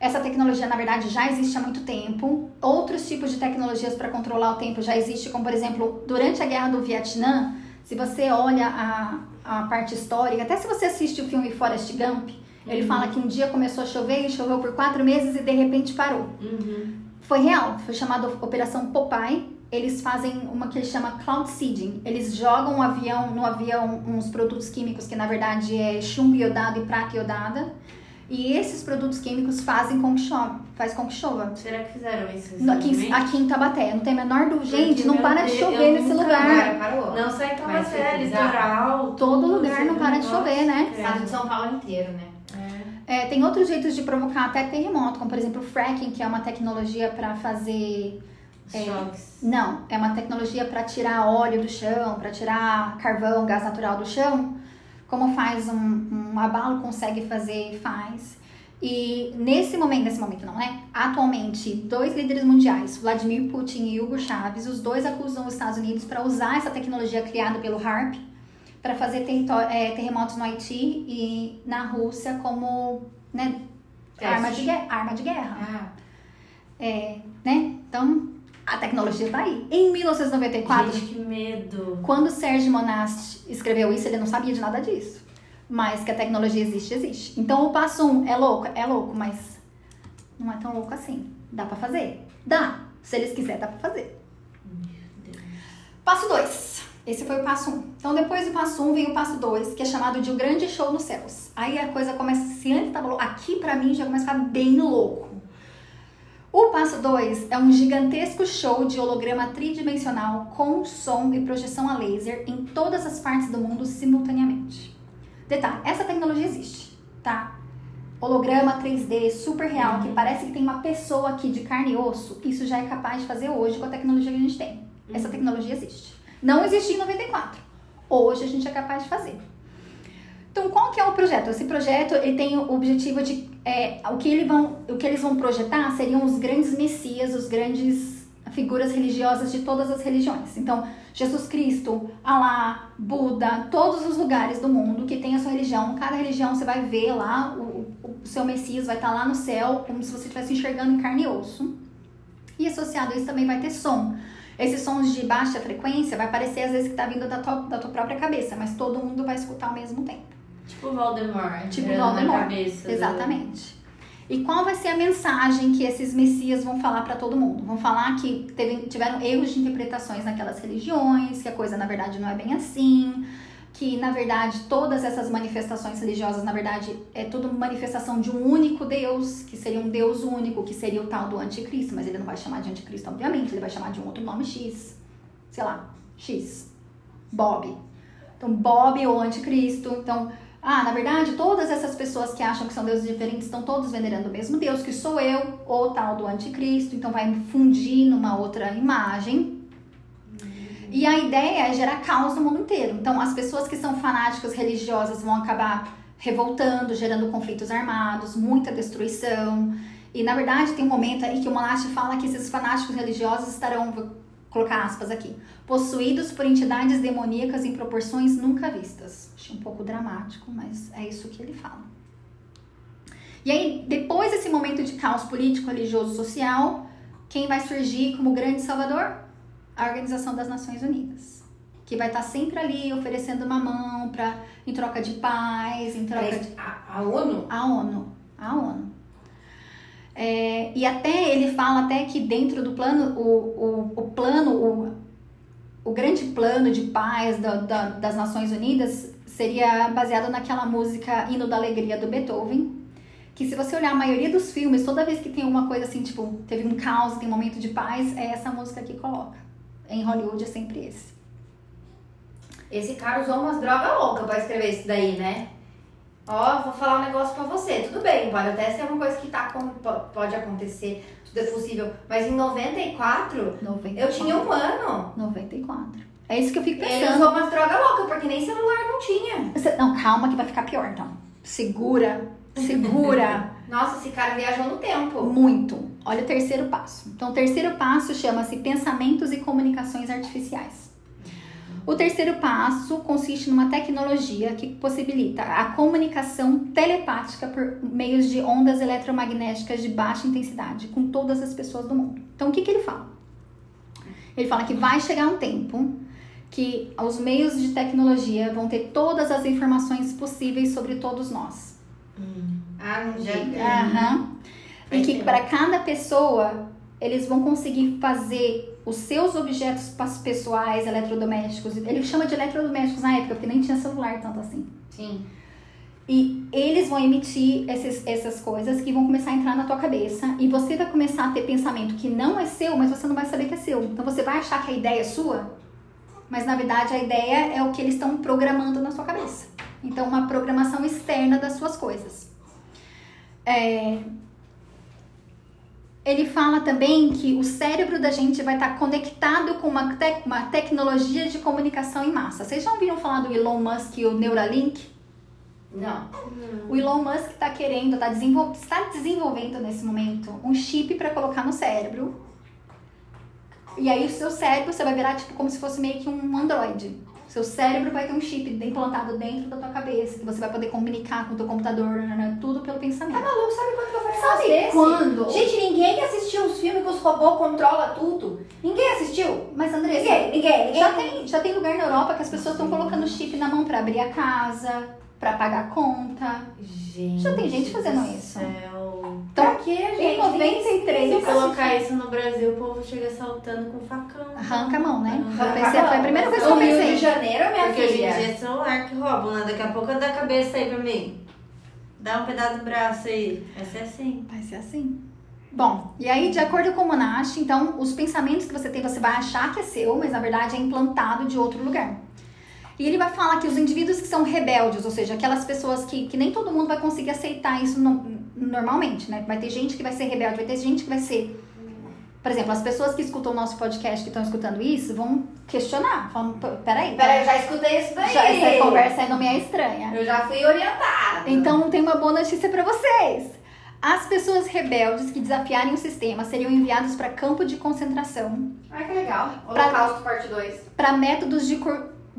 Essa tecnologia, na verdade, já existe há muito tempo. Outros tipos de tecnologias para controlar o tempo já existem, como por exemplo, durante a guerra do Vietnã, se você olha a, a parte histórica, até se você assiste o filme Forrest Gump, ele uhum. fala que um dia começou a chover e choveu por quatro meses e de repente parou. Uhum. Foi real, foi chamado Operação Popeye. Eles fazem uma que eles chama cloud seeding. Eles jogam um avião, no avião uns produtos químicos que na verdade é chumbo iodado e prata iodada e esses produtos químicos fazem com que chova, faz com que chova. Será que fizeram isso aqui, aqui em Tabaté, não tem a menor dúvida. Gente, não para de chover nesse lugar. Parou. Não só em Tabaté, litoral. Todo lugar não para de chover, né? Estado de São Paulo inteiro, né? É. é, tem outros jeitos de provocar até terremoto, como por exemplo o fracking, que é uma tecnologia para fazer é, Choques. Não, é uma tecnologia para tirar óleo do chão, para tirar carvão, gás natural do chão como faz um, um abalo, consegue fazer, faz. E nesse momento, nesse momento não, né? Atualmente, dois líderes mundiais, Vladimir Putin e Hugo Chávez, os dois acusam os Estados Unidos para usar essa tecnologia criada pelo HARP para fazer é, terremotos no Haiti e na Rússia como né, arma, de, arma de guerra. Ah. É, né? Então, a tecnologia tá aí. Em 1994. Gente, que medo. Quando Serge Monast escreveu isso, ele não sabia de nada disso. Mas que a tecnologia existe, existe. Então o passo um é louco? É louco, mas não é tão louco assim. Dá pra fazer? Dá. Se eles quiserem, dá pra fazer. Passo 2. Esse foi o passo 1. Um. Então, depois do passo 1 um, vem o passo 2, que é chamado de o grande show nos céus. Aí a coisa começa, se antes tava louco, aqui pra mim já começa a ficar bem louco. O passo 2 é um gigantesco show de holograma tridimensional com som e projeção a laser em todas as partes do mundo simultaneamente. Detalhe, essa tecnologia existe, tá? holograma 3D super real, Uhum. que parece que tem uma pessoa aqui de carne e osso, isso já é capaz de fazer hoje com a tecnologia que a gente tem. Uhum. Essa tecnologia existe. Não existia em 94. Hoje a gente é capaz de fazer. Então, qual que é o projeto? Esse projeto ele tem o objetivo de é, o que eles vão o que eles vão projetar seriam os grandes messias, os grandes figuras religiosas de todas as religiões. Então, Jesus Cristo, Alá, Buda, todos os lugares do mundo que tem a sua religião, cada religião você vai ver lá o, o seu Messias vai estar lá no céu, como se você estivesse enxergando em carne e osso. E associado a isso também vai ter som. Esses sons de baixa frequência vai parecer às vezes que tá vindo da tua, da tua própria cabeça, mas todo mundo vai escutar ao mesmo tempo. Tipo Voldemort. Tipo Voldemort. cabeça do- Exatamente. E qual vai ser a mensagem que esses messias vão falar para todo mundo? Vão falar que teve, tiveram erros de interpretações naquelas religiões, que a coisa na verdade não é bem assim, que na verdade todas essas manifestações religiosas, na verdade, é tudo manifestação de um único Deus, que seria um Deus único, que seria o tal do anticristo, mas ele não vai chamar de anticristo, obviamente, ele vai chamar de um outro nome X, sei lá, X, Bob. Então, Bob ou anticristo, então ah, na verdade, todas essas pessoas que acham que são deuses diferentes estão todos venerando o mesmo Deus, que sou eu, ou tal do anticristo, então vai fundir numa outra imagem. E a ideia é gerar caos no mundo inteiro. Então, as pessoas que são fanáticas religiosas vão acabar revoltando, gerando conflitos armados, muita destruição. E, na verdade, tem um momento aí que o Monash fala que esses fanáticos religiosos estarão, colocar aspas aqui, possuídos por entidades demoníacas em proporções nunca vistas. Achei um pouco dramático, mas é isso que ele fala. E aí, depois desse momento de caos político, religioso, social, quem vai surgir como grande salvador? A Organização das Nações Unidas. Que vai estar sempre ali oferecendo uma mão pra, em troca de paz, em troca de A, a ONU? a ONU. A ONU. É, e até ele fala até que dentro do plano, o, o, o plano, o, o grande plano de paz da, da- das Nações Unidas seria baseado naquela música Hino da Alegria do Beethoven. Que se você olhar a maioria dos filmes, toda vez que tem alguma coisa assim, tipo, teve um caos, tem um momento de paz, é essa música que coloca. Em Hollywood é sempre esse. Esse cara usou umas drogas loucas pra escrever isso daí, né? Ó, vou falar um negócio pra você. Tudo bem, pode até ser uma coisa que tá, pode acontecer, tudo é possível. Mas em 94, 94. eu tinha um ano. 94. É isso que eu fico Ele pensando. usou umas drogas loucas, porque nem celular não tinha. Você- Não, calma que vai ficar pior, então. Segura, segura Nossa, esse cara viajou no tempo. muito. Olha o terceiro passo. Então, o terceiro passo chama-se pensamentos e comunicações artificiais. O terceiro passo consiste numa tecnologia que possibilita a comunicação telepática por meios de ondas eletromagnéticas de baixa intensidade com todas as pessoas do mundo. Então, o que, que ele fala? Ele fala que vai chegar um tempo que os meios de tecnologia vão ter todas as informações possíveis sobre todos nós. Ah, não Já. Aham. E que para cada pessoa eles vão conseguir fazer os seus objetos pessoais, eletrodomésticos. Ele chama de eletrodomésticos na época, porque nem tinha celular tanto assim. Sim. E eles vão emitir esses, essas coisas que vão começar a entrar na tua cabeça. E você vai começar a ter pensamento que não é seu, mas você não vai saber que é seu. Então você vai achar que a ideia é sua, mas na verdade a ideia é o que eles estão programando na sua cabeça. Então, uma programação externa das suas coisas. É, Ele fala também que o cérebro da gente vai estar conectado com uma, uma tecnologia de comunicação em massa. Vocês já ouviram falar do Elon Musk e o Neuralink? Não. O Elon Musk está querendo, tá desenvol- está desenvolvendo nesse momento um chip para colocar no cérebro. E aí o seu cérebro você vai virar tipo como se fosse meio que um androide. Seu cérebro vai ter um chip implantado dentro da tua cabeça, que você vai poder comunicar com o teu computador, nanana, tudo pelo pensamento. Tá maluco? Sabe quando que eu desse? quando? Gente, ninguém assistiu os filmes que os robôs controlam tudo. Ninguém assistiu. Mas Andressa, Ninguém, ninguém, ninguém. já tem, já tem lugar na Europa que as pessoas estão colocando chip na mão para abrir a casa, para pagar a conta. Gente. Já tem gente fazendo do isso. Então, Pra quê, gente? em 93, Se colocar isso no Brasil, o povo chega saltando com facão. Arranca a mão, né? Arranca Eu a pensei, mão. foi a primeira coisa que eu No Rio de pensei. Janeiro, minha Porque hoje em filha. dia é celular que roubam, né? Daqui a pouco dá a cabeça aí pra mim. Dá um pedaço do braço aí. Vai ser assim. Vai ser assim. Bom, e aí, de acordo com o Monash, então, os pensamentos que você tem, você vai achar que é seu, mas na verdade é implantado de outro lugar. E ele vai falar que os indivíduos que são rebeldes, ou seja, aquelas pessoas que, que nem todo mundo vai conseguir aceitar isso no, normalmente, né? Vai ter gente que vai ser rebelde, vai ter gente que vai ser. Por exemplo, as pessoas que escutam o nosso podcast, que estão escutando isso, vão questionar. Falam, "Pô, peraí. Peraí, eu já escutei isso daí. já, essa conversa aí não me é estranha. Eu já fui orientada. Então, tem uma boa notícia pra vocês. As pessoas rebeldes que desafiarem o sistema seriam enviadas para campo de concentração, Ai, que legal. Pra- Holocausto parte 2. para métodos de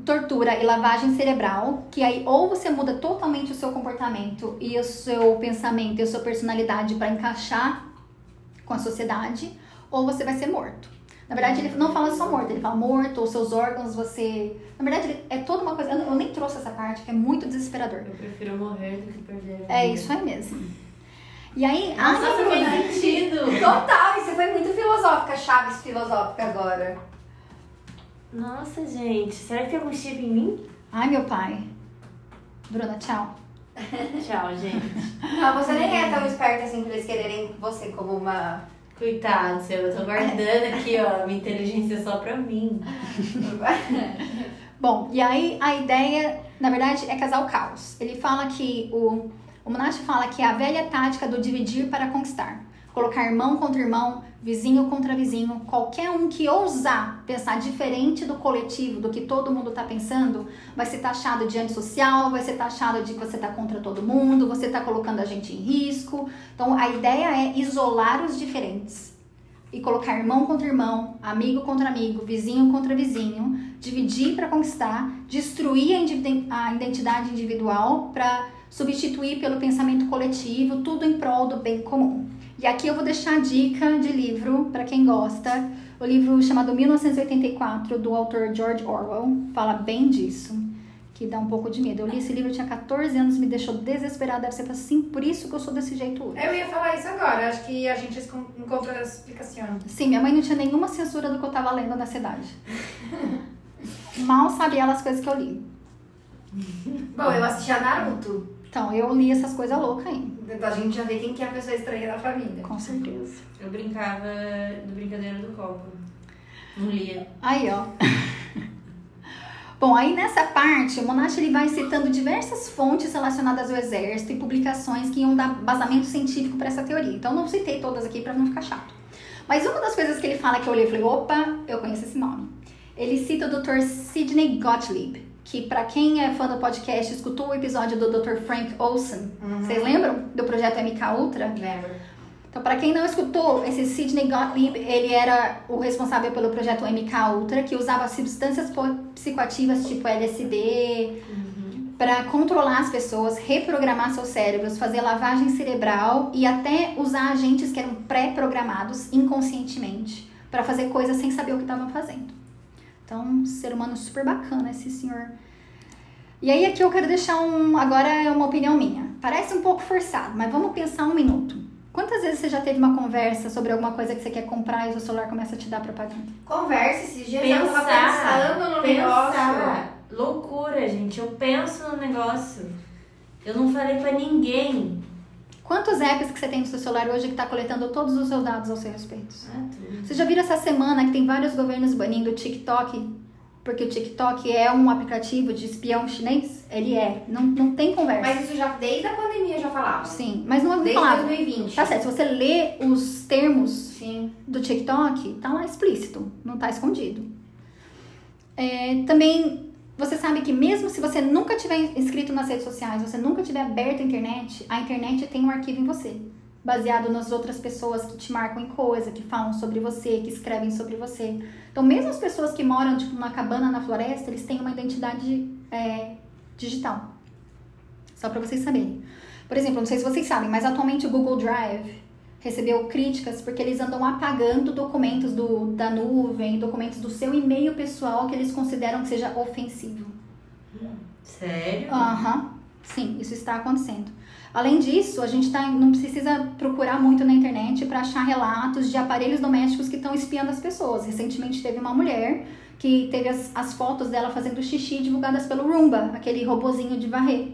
tortura e lavagem cerebral, que aí ou você muda totalmente o seu comportamento e o seu pensamento e a sua personalidade para encaixar com a sociedade, ou você vai ser morto. Na verdade, ele não fala só morto, ele fala morto, ou seus órgãos, você. Na verdade, ele- é toda uma coisa. Eu eu nem trouxe essa parte, que é muito desesperador. Eu prefiro morrer do que perder a É isso aí mesmo. E aí, Nossa, a fez sentido. Total, você foi muito filosófica, chaves filosófica agora. Nossa, gente. Será que tem algum chip em mim? Ai, meu pai. Bruna, tchau. Tchau, gente. Não, você nem é tão esperta assim pra eles quererem você como uma. Coitado seu, eu tô guardando aqui, ó, minha inteligência só pra mim. Bom, e aí a ideia, na verdade, é casar o caos. Ele fala que o, o Monash fala que é a velha tática do dividir para conquistar. Colocar irmão contra irmão, vizinho contra vizinho, qualquer um que ousar pensar diferente do coletivo, do que todo mundo tá pensando, vai ser taxado de antissocial, vai ser taxado de que você tá contra todo mundo, você tá colocando a gente em risco. Então a ideia é isolar os diferentes e colocar irmão contra irmão, amigo contra amigo, vizinho contra vizinho, dividir para conquistar, destruir a identidade individual para substituir pelo pensamento coletivo, tudo em prol do bem comum. E aqui eu vou deixar a dica de livro para quem gosta. O livro chamado 1984 do autor George Orwell fala bem disso, que dá um pouco de medo. Eu li esse livro, eu tinha 14 anos, me deixou desesperada, deve ser assim, por isso que eu sou desse jeito hoje. Eu ia falar isso agora, acho que a gente encontrou a explicação. Sim, minha mãe não tinha nenhuma censura do que eu tava lendo na cidade. Mal sabe ela as coisas que eu li. Bom, eu assisti a Naruto. Então, eu li essas coisas loucas aí. Então a gente já vê quem que é a pessoa estranha da família. Com certeza. Eu brincava do brincadeira do copo. Não lia. Aí, ó. Bom, aí nessa parte, o Monash ele vai citando diversas fontes relacionadas ao exército e publicações que iam dar basamento científico para essa teoria. Então, não citei todas aqui para não ficar chato. Mas uma das coisas que ele fala que eu olhei e falei, opa, eu conheço esse nome. Ele cita o Dr. Sidney Gottlieb, que para quem é fã do podcast, escutou o episódio do Dr. Frank Olsen. Vocês lembram do projeto MK Ultra? Lembro. Então, para quem não escutou, esse Sidney Gottlieb, ele era o responsável pelo projeto MK Ultra, que usava substâncias psicoativas tipo LSD para controlar as pessoas, reprogramar seus cérebros, fazer lavagem cerebral e até usar agentes que eram pré-programados inconscientemente para fazer coisas sem saber o que estavam fazendo. Então, um ser humano super bacana esse senhor. E aí aqui eu quero deixar um, agora é uma opinião minha. Parece um pouco forçado, mas vamos pensar um minuto. Quantas vezes você já teve uma conversa sobre alguma coisa que você quer comprar e o seu celular começa a te dar propaganda? Conversa esses dias eu tava Pensar, pensando no negócio. pensar. Loucura, gente. Eu penso no negócio. Eu não falei pra ninguém. Quantos apps que você tem no seu celular hoje que está coletando todos os seus dados ao seu respeito? Ah. Você já viram essa semana que tem vários governos banindo o TikTok? Porque o TikTok é um aplicativo de espião chinês? Ele é. Não, não tem conversa. Mas isso já desde a pandemia já falava. Sim, mas não é Desde falava. 2020. Tá certo, se você lê os termos Sim. do TikTok, tá lá explícito, não tá escondido. É, também, você sabe que mesmo se você nunca tiver inscrito nas redes sociais, você nunca tiver aberto a internet, a internet tem um arquivo em você, baseado nas outras pessoas que te marcam em coisa, que falam sobre você, que escrevem sobre você. Então, mesmo as pessoas que moram, tipo, numa cabana na floresta, eles têm uma identidade é, digital. Só pra vocês saberem. Por exemplo, não sei se vocês sabem, mas atualmente o Google Drive recebeu críticas porque eles andam apagando documentos do, da nuvem, documentos do seu e-mail pessoal que eles consideram que seja ofensivo. Sério? Aham, sim, isso está acontecendo. Além disso, a gente tá, não precisa procurar muito na internet para achar relatos de aparelhos domésticos que estão espiando as pessoas. Recentemente teve uma mulher que teve as, as fotos dela fazendo xixi divulgadas pelo Roomba, aquele robozinho de varrer.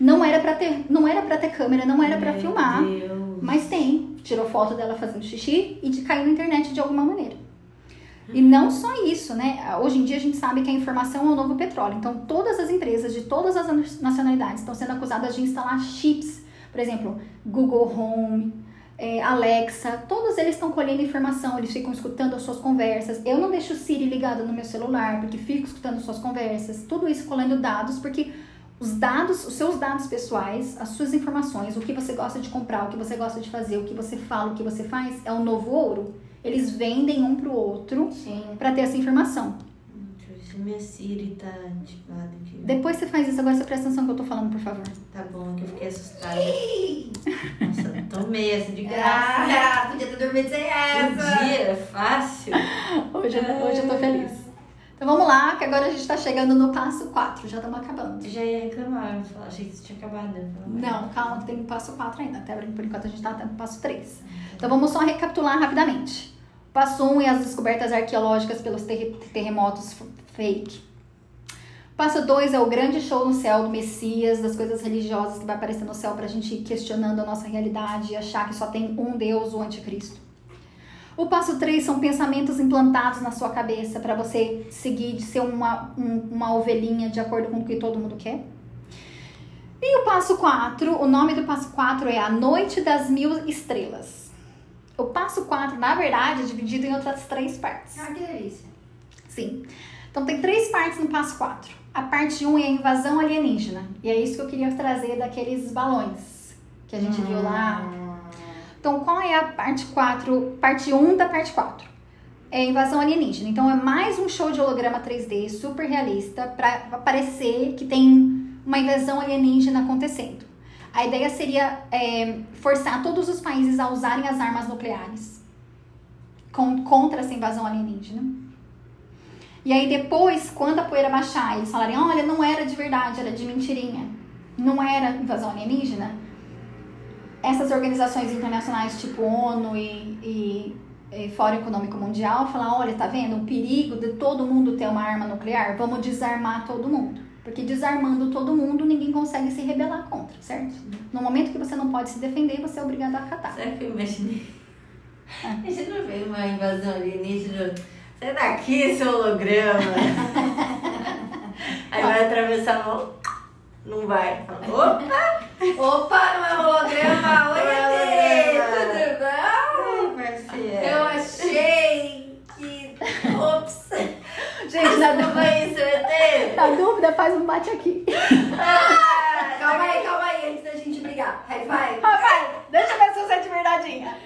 Não era para ter, não era para ter câmera, não era para filmar. Deus. Mas tem. Tirou foto dela fazendo xixi e de cair na internet de alguma maneira. E não só isso, né? Hoje em dia a gente sabe que a informação é o novo petróleo. Então, todas as empresas de todas as nacionalidades estão sendo acusadas de instalar chips. Por exemplo, Google Home, é, Alexa, todos eles estão colhendo informação, eles ficam escutando as suas conversas. Eu não deixo o Siri ligado no meu celular, porque fico escutando suas conversas. Tudo isso colhendo dados, porque os dados, os seus dados pessoais, as suas informações, o que você gosta de comprar, o que você gosta de fazer, o que você fala, o que você faz, é o novo ouro. Eles vendem um pro outro para ter essa informação. Deixa eu ver se minha Siri tá ativada aqui. Depois você faz isso, agora você presta atenção no que eu tô falando, por favor. Tá bom, que eu fiquei assustada. Nossa, tomei essa de graça. Ah, podia ter dormido sem Um essa. dia, é fácil. Hoje, eu- hoje eu tô feliz. Então vamos lá, que agora a gente tá chegando no passo 4, já estamos acabando. Já ia reclamar, achei que você tinha acabado. Não, calma, que tem o passo 4 ainda. Até por enquanto a gente tá até no passo 3. Então vamos só recapitular rapidamente. Passo 1 um é as descobertas arqueológicas pelos terre- terremotos fake. Passo 2 é o grande show no céu do Messias, das coisas religiosas que vai aparecer no céu pra gente ir questionando a nossa realidade e achar que só tem um Deus, o anticristo. O passo 3 são pensamentos implantados na sua cabeça para você seguir de ser uma, um- uma ovelhinha de acordo com o que todo mundo quer. E o passo 4, o nome do passo 4 é A Noite das Mil Estrelas. O passo 4, na verdade, é dividido em outras três partes. Ah, que delícia. Sim. Então tem três partes no passo 4. A parte 1 é a invasão alienígena. E é isso que eu queria trazer daqueles balões que a gente viu lá. Então, qual é a parte 4, parte 1 da parte 4? É invasão alienígena. Então, é mais um show de holograma 3D super realista para parecer que tem uma invasão alienígena acontecendo. A ideia seria é, forçar todos os países a usarem as armas nucleares con- contra essa invasão alienígena. E aí depois, quando a poeira baixar, eles falarem, olha, não era de verdade, era de mentirinha. Não era invasão alienígena essas organizações internacionais tipo ONU e, e, e Fórum Econômico Mundial falar, olha, tá vendo o perigo de todo mundo ter uma arma nuclear? Vamos desarmar todo mundo. Porque desarmando todo mundo, ninguém consegue se rebelar contra, certo? No momento que você não pode se defender, você é obrigado a acatar. O que eu imaginei? Ah. A gente não vê uma invasão alienígena. Sai daqui, seu holograma. Aí vai atravessar a mão. Não vai. Opa! Opa, não é holograma! Oi, Ade! Olá. Tudo bom? Ai, parceira. Eu achei que. Ops! Gente, na, Não dú- foi isso, ET? na dúvida, faz um bate aqui. Ah, calma aí, calma aí, antes da gente brigar. High five! Rapaz, deixa eu ver se você é de verdadeinha.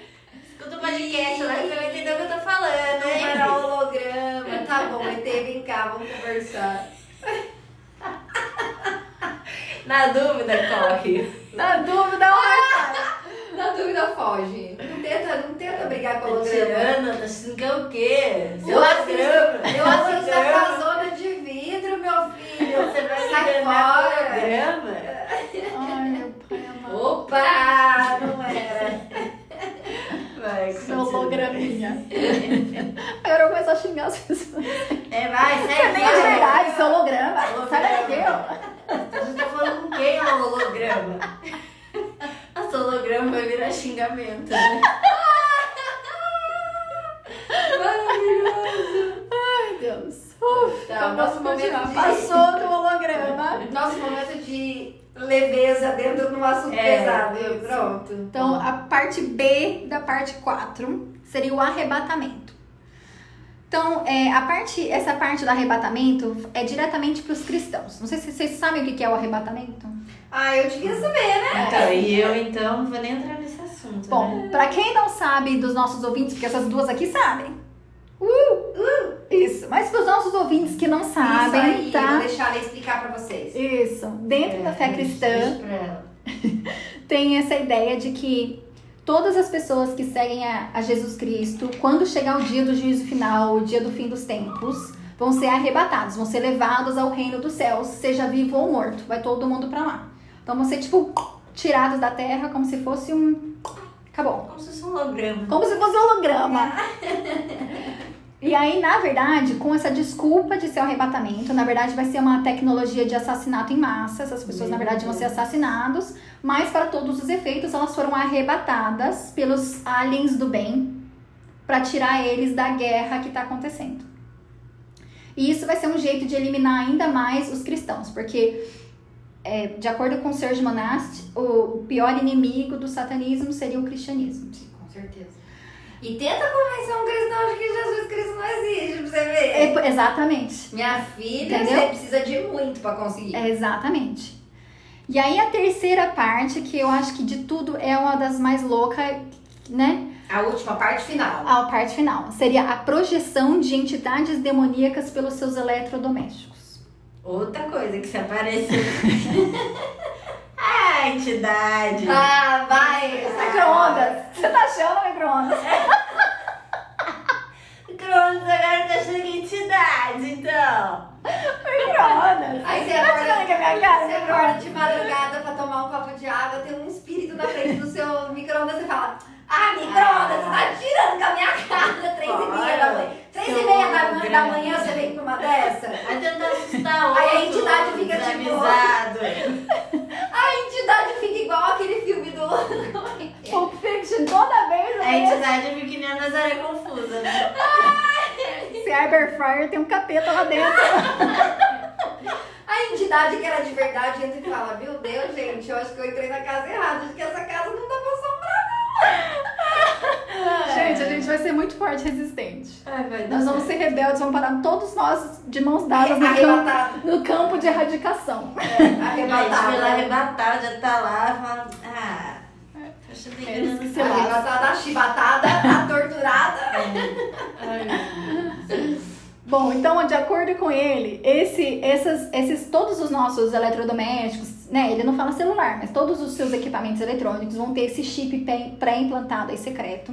Escuta o podcast lá que você vai entender o que eu tô falando, Não hein? era holograma. Tá bom, ET, vem cá, vamos conversar. Na dúvida, corre. Na dúvida, olha. Na dúvida, foge. Não tenta, não tenta brigar com o Tá holograma. tirando, tá achando que é o quê? Seu Eu assisto, eu assisto a Holograma. casona de vidro, meu filho. Você vai Sai se enganar com fora. holograma? Ai, meu pai amado. Opa, não era. Vai, Seu continua. holograminha. Agora eu começo a xingar as pessoas. É, vai, Você sai nem é de fora. verdade, seu holograma. Holograma. Sai daqui, ó. Você tá falando com quem, ó, holograma? Nossa, holograma vai virar xingamento, né? Maravilhoso. Deus. Tá, Então, nosso vamos continuar. momento de... Passou do holograma. Nosso momento de leveza É, pesado. isso. Pronto. Então, a parte B da parte 4 seria o arrebatamento. Então, é, a parte, essa parte do arrebatamento é diretamente para os cristãos. Não sei se vocês sabem o que é o arrebatamento. Ah, eu devia saber, né? Então, e eu então não vou nem entrar nesse assunto, Bom, né? para quem não sabe dos nossos ouvintes, porque essas duas aqui sabem. Uh, uh, isso. Mas para os nossos ouvintes que não sabem, Isso aí, vou tá? deixar ela explicar pra vocês. Isso. Dentro da fé cristã, Deixa pra ela. tem essa ideia de que todas as pessoas que seguem a, a Jesus Cristo, quando chegar o dia do juízo final, o dia do fim dos tempos, vão ser arrebatados, vão ser levados ao reino dos céus, seja vivo ou morto. Vai todo mundo pra lá. Então vão ser tipo tirados da terra como se fosse um. Acabou. Como se fosse um holograma. Como se fosse um holograma. E aí, na verdade, com essa desculpa de ser o arrebatamento, na verdade vai ser uma tecnologia de assassinato em massa. Essas pessoas, na verdade, vão ser assassinados, mas para todos os efeitos, elas foram arrebatadas pelos aliens do bem para tirar eles da guerra que está acontecendo. E isso vai ser um jeito de eliminar ainda mais os cristãos, porque é, de acordo com Serge Monast, o, o pior inimigo do satanismo seria o cristianismo. Sim, com certeza. E tenta convencer um cristão de que Jesus Cristo não existe, pra você ver. É, exatamente. Minha filha, Entendeu? você precisa de muito pra conseguir. É, exatamente. E aí a terceira parte, que eu acho que de tudo é uma das mais loucas, né? A última parte final. A parte final. Seria a projeção de entidades demoníacas pelos seus eletrodomésticos. Outra coisa que se apareceu. ah, entidade. Ah, vai! Micro-ondas. Você tá achando micro-ondas? Micro-ondas agora tá cheio de entidade, então. Micro-ondas. Aí você tá tirando acorda, com a minha cara? você acorda de madrugada pra tomar um copo de água, tem um espírito na frente do seu micro-ondas, você fala, ah, micro-ondas, você tá tirando com a minha cara, três e meia da manhã. Três e meia da manhã, da manhã você vem com uma dessa? Vai tentar assustar o Aí a outro entidade fica tipo-. A entidade fica igual aquele filme do... Pulp Fiction, toda vez. A entidade fica que nem a Nazaré confusa, né? Esse Cyber Fryer tem um capeta lá dentro. A entidade que era de verdade entra e fala, meu Deus, gente, eu acho que eu entrei na casa errada, acho que essa casa não dá pra assombrar. Gente, a gente vai ser muito forte e resistente. Ai, vai dar Nós vamos ser rebeldes, vamos parar todos nós de mãos dadas no campo, no campo de erradicação. Gente lá Arrebatada. arrebatar, já tá lá, fala, ah, É Arrebatada, a chibatada, a torturada. Bom, então, de acordo com ele, esse, essas, esses, todos os nossos eletrodomésticos, né? Ele não fala celular, mas todos os seus equipamentos eletrônicos vão ter esse chip pré- pré-implantado aí secreto.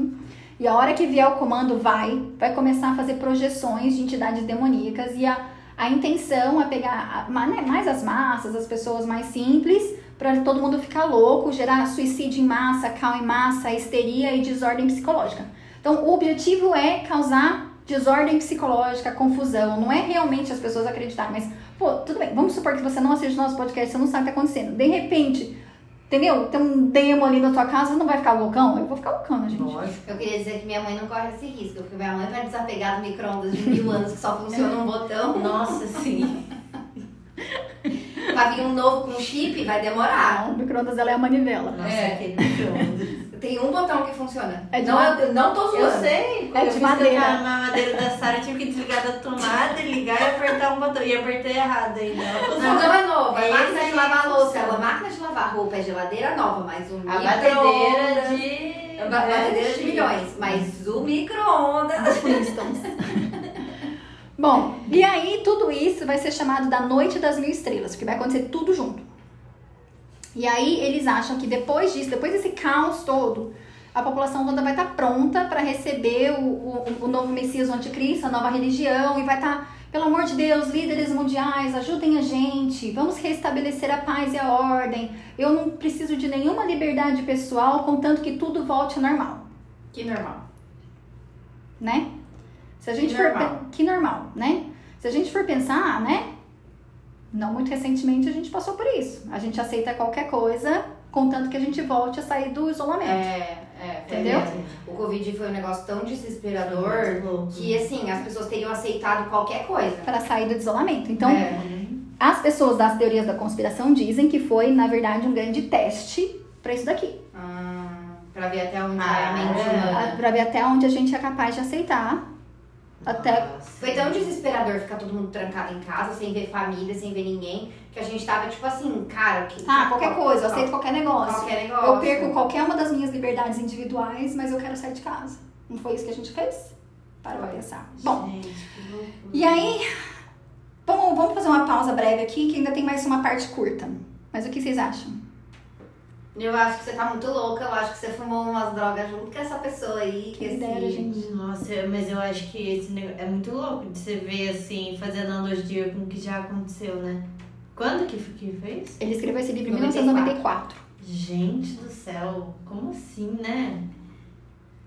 E a hora que vier o comando vai, vai começar a fazer projeções de entidades demoníacas e a, a intenção é pegar a- né, mais as massas, as pessoas mais simples, para todo mundo ficar louco, gerar suicídio em massa, cal em massa, histeria e desordem psicológica. Então, o objetivo é causar desordem psicológica, confusão. Não é realmente as pessoas acreditarem, mas, pô, tudo bem, vamos supor que você não assiste o nosso podcast, você não sabe o que tá acontecendo. De repente, entendeu? Tem um demo ali na tua casa, você não vai ficar loucão? Eu vou ficar loucão, gente. Lógico. Eu queria dizer que minha mãe não corre esse risco, porque minha mãe vai desapegar do micro-ondas de mil anos que só funciona um botão. Nossa, sim. Vai vir um novo com chip, vai demorar. Não, o micro-ondas dela é a manivela. Nossa, É. aquele micro-ondas. Tem um botão que funciona. É não, ma- eu não tô zoando. Eu sei, quando É eu de fiz madeira. com a ma- madeira da Sara, eu tive que desligar da tomada, ligar e apertar um botão. E apertei errado ainda. O fogão é novo, é Esse máquina de lavar louça. A máquina de lavar roupa é geladeira nova, mas o A micro-ondas... batedeira de. A ba- batedeira de milhões, mas o micro-ondas... Dos Flintstones. Bom, e aí tudo isso vai ser chamado da Noite das Mil Estrelas, porque vai acontecer tudo junto. E aí eles acham que depois disso, depois desse caos todo, a população toda vai estar pronta para receber o, o, o novo Messias, o Anticristo, a nova religião, e vai estar, pelo amor de Deus, líderes mundiais, ajudem a gente, vamos restabelecer a paz e a ordem. Eu não preciso de nenhuma liberdade pessoal, contanto que tudo volte ao normal Que normal. né? Se a gente Que for normal. pe- que normal, né? Se a gente for pensar, né? Não muito recentemente a gente passou por isso. A gente aceita qualquer coisa, contanto que a gente volte a sair do isolamento. É, é, Entendeu? mesmo. O Covid foi um negócio tão desesperador que, assim, as pessoas teriam aceitado qualquer coisa. Para sair do isolamento. Então, É. as pessoas das teorias da conspiração dizem que foi, na verdade, um grande teste para isso daqui. Ah, pra ver até onde Ah, a mente é. humana. Para ver até onde a gente é capaz de aceitar. Até. Foi tão desesperador ficar todo mundo trancado em casa, sem ver família, sem ver ninguém, que a gente tava tipo assim, cara, que. ah, qualquer coisa, eu aceito qualquer negócio. Qualquer negócio. Eu perco qualquer uma das minhas liberdades individuais, mas eu quero sair de casa. Não foi isso que a gente fez? Para pra pensar. Bom, Gente, loucura. e aí, vamos, vamos fazer uma pausa breve aqui, que ainda tem mais uma parte curta. Mas o que vocês acham? Eu acho que você tá muito louca, eu acho que você fumou umas drogas junto com essa pessoa aí. Que Quem esse... gente. Nossa, mas eu acho que esse negócio é muito louco de você ver assim, fazer analogia com o que já aconteceu, né? Quando que, que fez? Ele escreveu esse livro em 94. 1994. Gente do céu, como assim, né?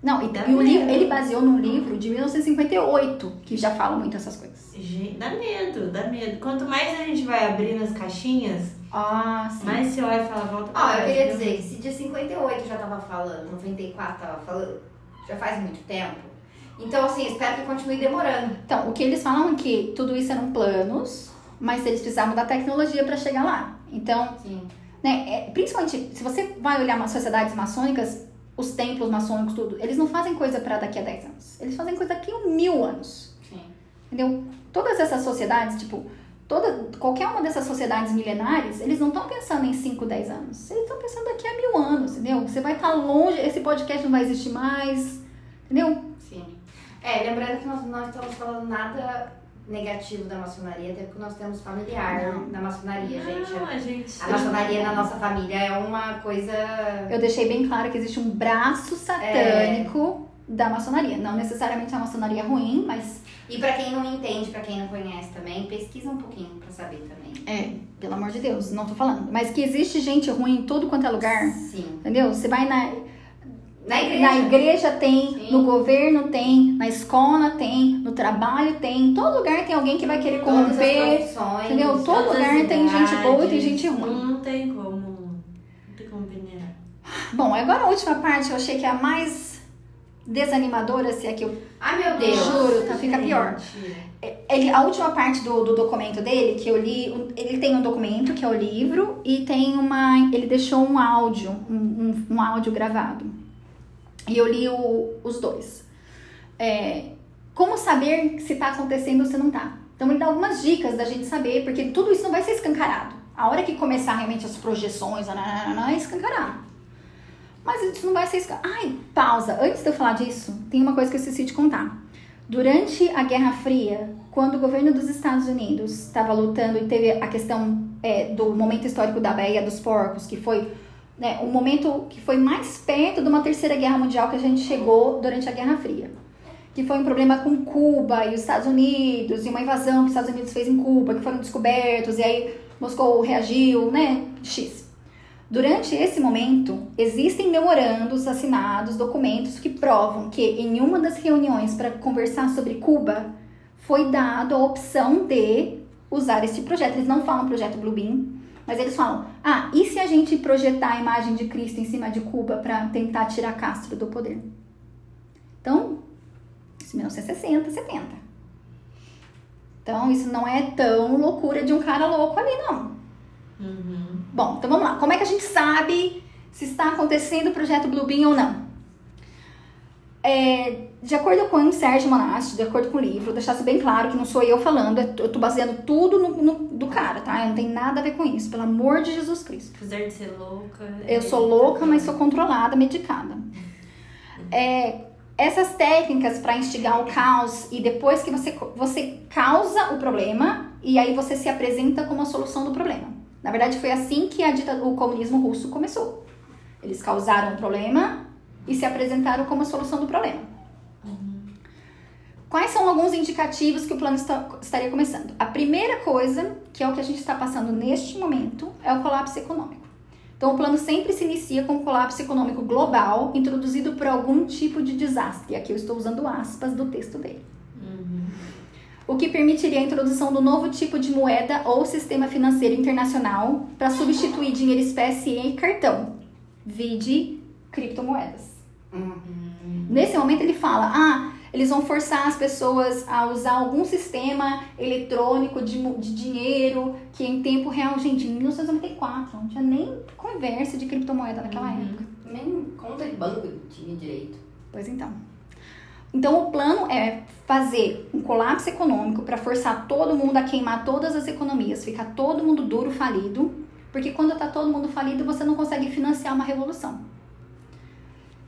Não, e, e o livro, ele baseou num livro de 1958, que já fala muito essas coisas. Gente, dá medo, dá medo. Quanto mais a gente vai abrindo as caixinhas, Ah, sim. mais você olha e fala, volta pra Ó, eu trás, queria dizer que se de 58 já tava falando, 94 tava falando, já faz muito tempo. Então, assim, espero que continue demorando. Então, o que eles falam é que tudo isso eram planos, mas eles precisavam da tecnologia para chegar lá. Então, Sim. né, é, principalmente, se você vai olhar umas sociedades maçônicas, os templos maçônicos, tudo, eles não fazem coisa para daqui a 10 anos. Eles fazem coisa daqui a mil anos. Sim. Entendeu? Todas essas sociedades, tipo, toda, qualquer uma dessas sociedades milenares, eles não estão pensando em 5, 10 anos. Eles estão pensando daqui a mil anos, entendeu? Você vai estar longe, esse podcast não vai existir mais, entendeu? Sim. É, lembrando que nós não estamos falando nada negativo da maçonaria, até porque nós temos familiar Não. na maçonaria, gente. Não, a gente. A maçonaria na nossa família é uma coisa. Eu deixei bem claro que existe um braço satânico da maçonaria. Não necessariamente a maçonaria é ruim, mas E pra quem não entende, pra quem não conhece também, pesquisa um pouquinho pra saber também. é, pelo amor de Deus, não tô falando. Mas que existe gente ruim em tudo quanto é lugar, Sim. entendeu? Você vai na, Na igreja. Na igreja tem, Sim. no governo tem, na escola tem, no trabalho tem, em todo lugar tem alguém que vai querer corromper. entendeu? Todo Todas as lugar tem gente boa e tem gente ruim. Não tem como. Não tem como venerar. Bom, agora a última parte eu achei que é a mais desanimadora, se é que eu. Ai, meu Deus. Juro, tá, fica pior. Ele, a última parte do, do documento dele, que eu li, ele tem um documento, que é o livro, e tem uma. Ele deixou um áudio, um, um, um áudio gravado. E eu li o- os dois. É, como saber se tá acontecendo ou se não tá? Então ele dá algumas dicas da gente saber, porque tudo isso não vai ser escancarado. A hora que começar realmente as projeções, é escancarado. Mas isso não vai ser escancarado. Ai, pausa. Antes de eu falar disso, tem uma coisa que eu esqueci de contar. Durante a Guerra Fria, quando o governo dos Estados Unidos estava lutando e teve a questão é, do momento histórico da Baía dos Porcos, que foi né, o momento que foi mais perto de uma terceira guerra mundial que a gente chegou durante a Guerra Fria. Que foi um problema com Cuba e os Estados Unidos, e uma invasão que os Estados Unidos fez em Cuba, que foram descobertos, e aí Moscou reagiu, né? X. Durante esse momento, existem memorandos assinados, documentos que provam que em uma das reuniões para conversar sobre Cuba, foi dado a opção de usar esse projeto. Eles não falam projeto Bluebeam, mas eles falam: ah, e se a gente projetar a imagem de Cristo em cima de Cuba para tentar tirar Castro do poder? Então, isso em 1960, 70. Então, isso não é tão loucura de um cara louco ali, não. Uhum. Bom, então vamos lá. Como é que a gente sabe se está acontecendo o projeto Bluebeam ou não? É, de acordo com o Sérgio Monasti, de acordo com o livro, deixar bem claro que não sou eu falando, eu tô baseando tudo no, no- do cara, tá? Não tem nada a ver com isso, pelo amor de Jesus Cristo. Apesar de ser louca. Eu sou louca, mas sou controlada, medicada. É, essas técnicas para instigar o caos e depois que você, você causa o problema e aí você se apresenta como a solução do problema. Na verdade, foi assim que dita, o comunismo russo começou. Eles causaram o problema e se apresentaram como a solução do problema. Quais são alguns indicativos que o plano está- estaria começando? A primeira coisa, que é o que a gente está passando neste momento, é o colapso econômico. Então, o plano sempre se inicia com um colapso econômico global, introduzido por algum tipo de desastre. E aqui eu estou usando aspas do texto dele. O que permitiria a introdução do novo tipo de moeda ou sistema financeiro internacional para substituir dinheiro espécie e cartão. Vide criptomoedas. Uhum. Nesse momento ele fala: ah, eles vão forçar as pessoas a usar algum sistema eletrônico de, de dinheiro que em tempo real, gente, em 1994, não tinha nem conversa de criptomoeda naquela Uhum. época. Nem conta de banco tinha direito. Pois então. Então o plano é fazer um colapso econômico para forçar todo mundo a queimar todas as economias, ficar todo mundo duro, falido, porque quando tá todo mundo falido você não consegue financiar uma revolução.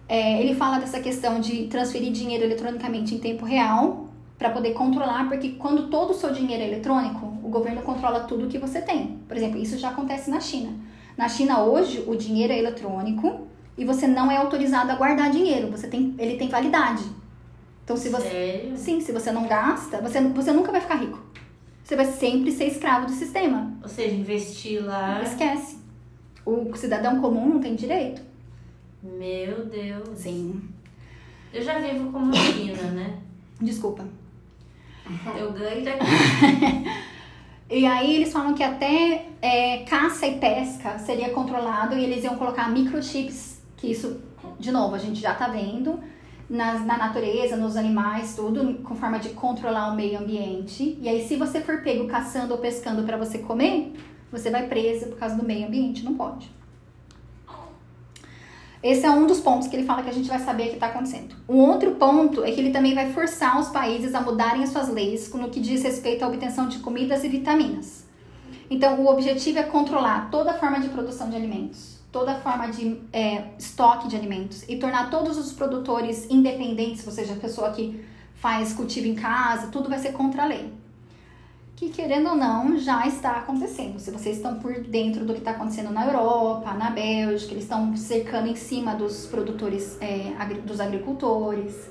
É, ele fala dessa questão de transferir dinheiro eletronicamente em tempo real para poder controlar, porque quando todo o seu dinheiro é eletrônico, o governo controla tudo que você tem. Por exemplo, isso já acontece na China. Na China hoje o dinheiro é eletrônico e você não é autorizado a guardar dinheiro, você tem, ele tem validade. Então se você Sério? Sim, se você não gasta, você, você nunca vai ficar rico. Você vai sempre ser escravo do sistema. Ou seja, investir lá. Esquece. O cidadão comum não tem direito. Meu Deus. Sim. Eu já vivo como menina, né? Desculpa. Eu ganho daqui. E aí eles falam que até é, caça e pesca seria controlado e eles iam colocar microchips, que isso, de novo, a gente já tá vendo, nas, na natureza, nos animais, tudo, com forma de controlar o meio ambiente. E aí, se você for pego caçando ou pescando para você comer, você vai preso por causa do meio ambiente, não pode. Esse é um dos pontos que ele fala que a gente vai saber que está acontecendo. Um outro ponto é que ele também vai forçar os países a mudarem as suas leis no que diz respeito à obtenção de comidas e vitaminas. Então, o objetivo é controlar toda forma de produção de alimentos, toda forma de é, estoque de alimentos e tornar todos os produtores independentes, ou seja, a pessoa que faz cultivo em casa, tudo vai ser contra a lei que querendo ou não já está acontecendo. Se vocês estão por dentro do que está acontecendo na Europa, na Bélgica, eles estão cercando em cima dos produtores, é, dos agricultores.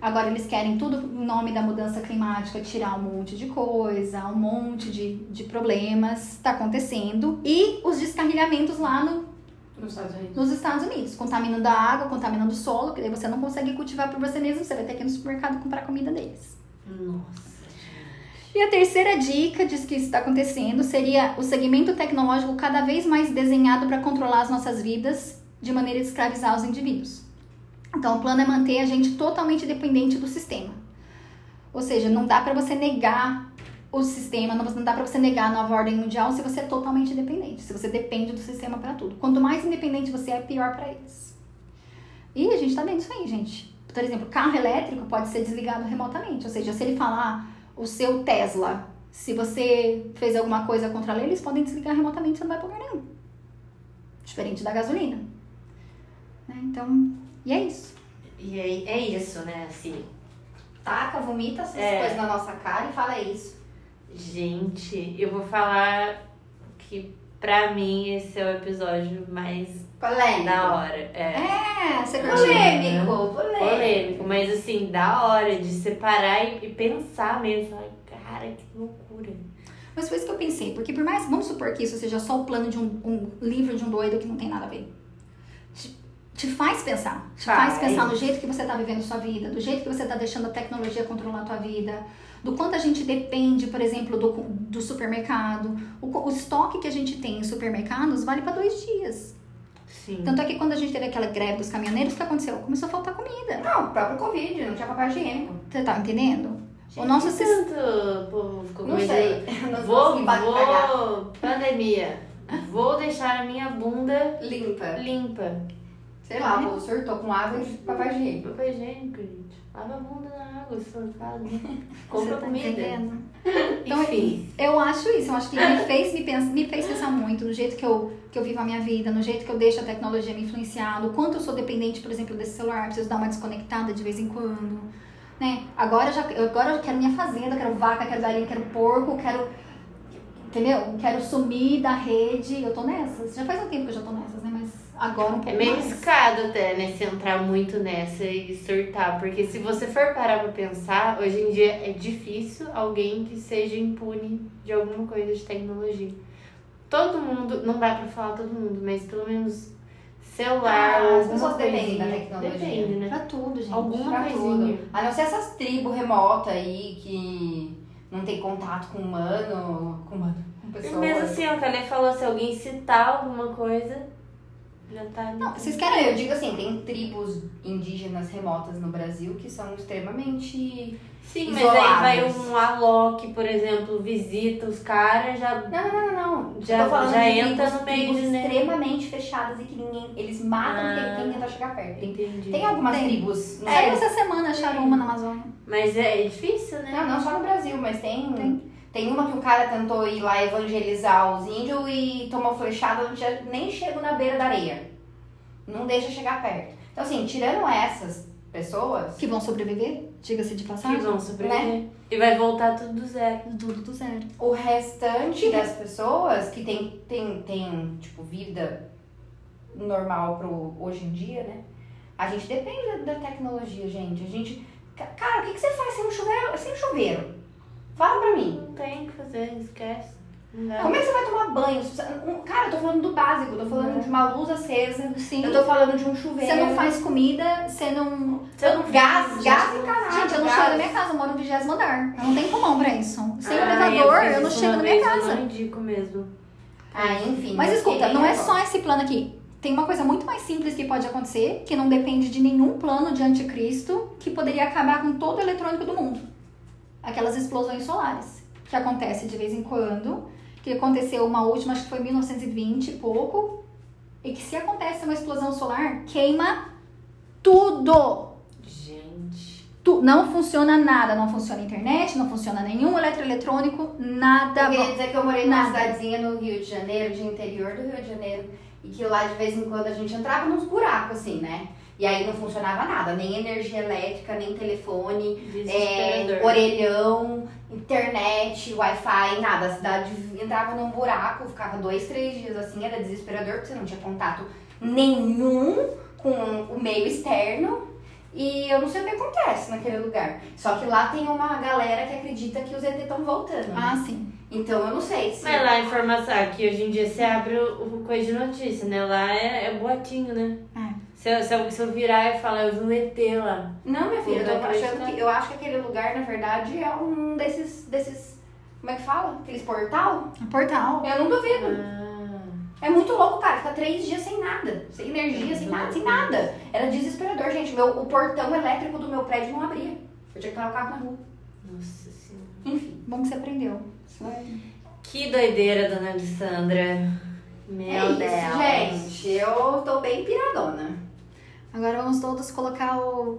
Agora eles querem tudo em nome da mudança climática, tirar um monte de coisa, um monte de, de problemas está acontecendo. E os descarrilhamentos lá no, nos Estados Unidos. Nos Estados Unidos, contaminando a água, contaminando o solo, que daí você não consegue cultivar por você mesmo, você vai ter que ir no supermercado comprar comida deles. Nossa. E a terceira dica diz que isso está acontecendo seria o segmento tecnológico cada vez mais desenhado para controlar as nossas vidas de maneira a escravizar os indivíduos. Então, o plano é manter a gente totalmente dependente do sistema. Ou seja, não dá para você negar o sistema, não dá para você negar a nova ordem mundial se você é totalmente dependente, se você depende do sistema para tudo. Quanto mais independente você é, pior para eles. E a gente tá vendo isso aí, gente. Por exemplo, carro elétrico pode ser desligado remotamente, ou seja, se ele falar o seu Tesla. Se você fez alguma coisa contra a lei, eles podem desligar remotamente, você não vai pra lugar nenhum. Diferente da gasolina. Né? Então, e é isso. E é, é isso, né? Assim. Taca, vomita essas É. coisas na nossa cara e fala isso. Gente, eu vou falar que pra mim esse é o episódio mais Polêmico. da hora. É. É, você curtiu. Polêmico, polêmico. Polêmico, mas assim, da hora de separar e, e pensar mesmo. Falar, cara, que loucura. Mas foi isso que eu pensei, porque por mais, vamos supor que isso seja só o plano de um, um livro de um doido que não tem nada a ver. Te, te faz pensar. Te faz, Faz. pensar no jeito que você tá vivendo sua vida, do jeito que você tá deixando a tecnologia controlar a tua vida, do quanto a gente depende, por exemplo, do, do supermercado. O, o estoque que a gente tem em supermercados vale para dois dias. Sim. Tanto é que quando a gente teve aquela greve dos caminhoneiros, o que aconteceu? Começou a faltar comida. Não, o próprio Covid, não tinha papel higiênico. Você tá entendendo? o nosso tanto povo ficou Não sei. Não Vou, vou, pandemia. Vou deixar a minha bunda Limpa. limpa. Sei lá, o surtou com água e papel higiênico. Papel higiênico, gente. Lava a bunda na água, fala. Você Compra tá comida. entendendo? Então, Enfim. Eu acho isso, eu acho que me fez, me, pens- me fez pensar muito no jeito que eu, que eu vivo a minha vida, no jeito que eu deixo a tecnologia me influenciar, no quanto eu sou dependente, por exemplo, desse celular, preciso dar uma desconectada de vez em quando. Né? Agora, eu já, agora eu quero minha fazenda, quero vaca, quero galinha, quero porco, quero. Entendeu? Quero sumir da rede. Eu tô nessas. Já faz um tempo que eu já tô nessas, né? Mas agora um pouco É meio mais. arriscado até, né, se entrar muito nessa e surtar. Porque se você for parar pra pensar, hoje em dia é difícil alguém que seja impune de alguma coisa de tecnologia. Todo mundo, não dá pra falar todo mundo, mas pelo menos celular, Ah, as pessoas dependem da tecnologia. Depende, né? Pra tudo, gente. Alguma Pra coisinha. tudo. A não ser essas tribos remotas aí que não tem contato com humano, com humano, com pessoas. mesmo assim, o Calê falou, se alguém citar alguma coisa, tá. Não, vocês querem. eu digo assim, tem tribos indígenas remotas no Brasil que são extremamente. Sim, mas aí vai isoladas. um Alok, por exemplo, visita os caras, já Não, não, não, não. Já- Tô falando já de entra no meio de, né? extremamente fechadas e que ninguém. Eles matam Ah. quem, quem tenta chegar perto. Entendi. tem algumas Tem. tribos. Não, Saiu sei- essa semana, acharam uma na Amazônia. Mas é difícil, né? não, não só no Brasil, mas tem. Tem. Tem uma que o cara tentou ir lá evangelizar os índios e tomou flechada, não tinha, nem chego na beira da areia. Não deixa chegar perto. Então, assim, tirando essas pessoas, Que vão sobreviver, diga-se de Que passagem. vão sobreviver. E vai voltar tudo do zero. Tudo do zero. o restante das pessoas que tem, tem, tem tipo, vida normal pro hoje em dia, né? A gente depende da, tecnologia, gente. A gente. ca- Cara, o que, que você faz sem um chuveiro? Sem um chuveiro? Fala pra mim. Não tem o que fazer, esquece. Não. Como é que você vai tomar banho? Cara, eu tô falando do básico, eu tô falando de uma luz acesa, Sim. eu tô falando de um chuveiro. Você não faz comida, você não. Você não Gás, gás gente. encanado. Gente, eu não gás. chego na minha casa, eu moro no vigésimo andar. Eu não tenho pulmão pra isso. Sem Ah, elevador, fiz eu, não chego na minha casa. Eu não indico mesmo. Ah, enfim. Mas escuta, quem não é agora? só esse plano aqui. tem uma coisa muito mais simples que pode acontecer, que não depende de nenhum plano de anticristo, que poderia acabar com todo o eletrônico do mundo. Aquelas explosões solares, que acontece de vez em quando, que aconteceu uma última, acho que foi em 1920 e pouco, e que se acontece uma explosão solar, queima tudo. Gente. Tu, não funciona nada, não funciona a internet, não funciona nenhum eletroeletrônico, nada. Eu queria dizer que eu morei numa Nada. cidadezinha no Rio de Janeiro, de interior do Rio de Janeiro, e que lá de vez em quando a gente entrava nos buracos, assim, né? E aí não funcionava nada, nem energia elétrica, nem telefone, é, orelhão, internet, Wi-Fi, nada. A cidade entrava num buraco, ficava dois, três dias assim, era desesperador, porque você não tinha contato nenhum com o meio externo. E eu não sei o que acontece naquele lugar. Só que lá tem uma galera que acredita que os ET estão voltando. Ah, sim. Então eu não sei se. Mas lá a informação, aqui hoje em dia você abre o, o coisa de notícia, né? Lá é, é boatinho, né? É. Se eu, se, eu, se eu virar e falar, eu vi um ET lá. Não, minha filha, eu, tô Eu acredito, achando que, eu acho que aquele lugar, na verdade, é um desses. desses como é que fala? Aqueles portal? Portal. Eu não duvido. Ah. É muito louco, cara. Fica três dias sem nada. Sem energia, sem nada, sem nada. Era desesperador, gente. Meu, o portão elétrico do meu prédio não abria. Eu tinha que parar o carro na rua. Nossa senhora. Enfim. Bom que você aprendeu. Que doideira, dona Alessandra. Meu é isso, Deus. gente. Eu tô bem piradona. Agora vamos todos colocar o.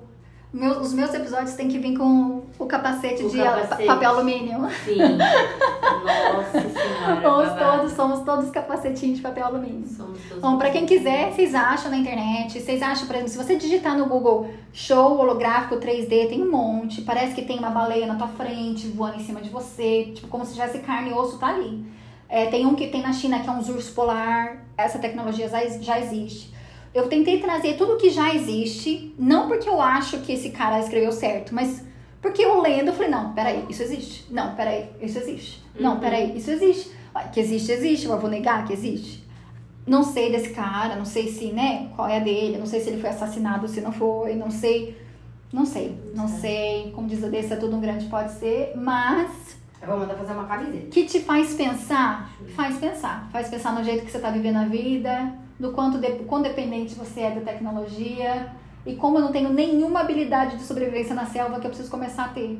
meu- os meus episódios têm que vir com o capacete O de capacete. pa- papel alumínio. Sim. Nossa senhora. Somos todos, somos todos capacetinhos de papel alumínio. Somos todos. Bom, pra quem quiser, vocês acham na internet, vocês acham, por exemplo, se você digitar no Google show holográfico 3D, tem um monte, parece que tem uma baleia na tua frente, voando em cima de você, tipo, como se tivesse carne e osso, tá ali. É, tem um que tem na China que é um urso polar, essa tecnologia já existe. Eu tentei trazer tudo que já existe, não porque eu acho que esse cara escreveu certo, mas porque eu lendo, eu falei, não, peraí, isso existe. Não, peraí, isso existe. Não, Uhum. peraí, isso existe. Que existe, existe, eu vou negar que existe. Não sei desse cara, não sei se, né, qual é a dele, não sei se ele foi assassinado, se não foi, não sei. Não sei, não sei. Como diz a desse, é tudo um grande pode ser, mas Eu vou mandar fazer uma camiseta. que te faz pensar, faz pensar. Faz pensar no jeito que você tá vivendo a vida, do quanto de, quão dependente você é da tecnologia e como eu não tenho nenhuma habilidade de sobrevivência na selva que eu preciso começar a ter.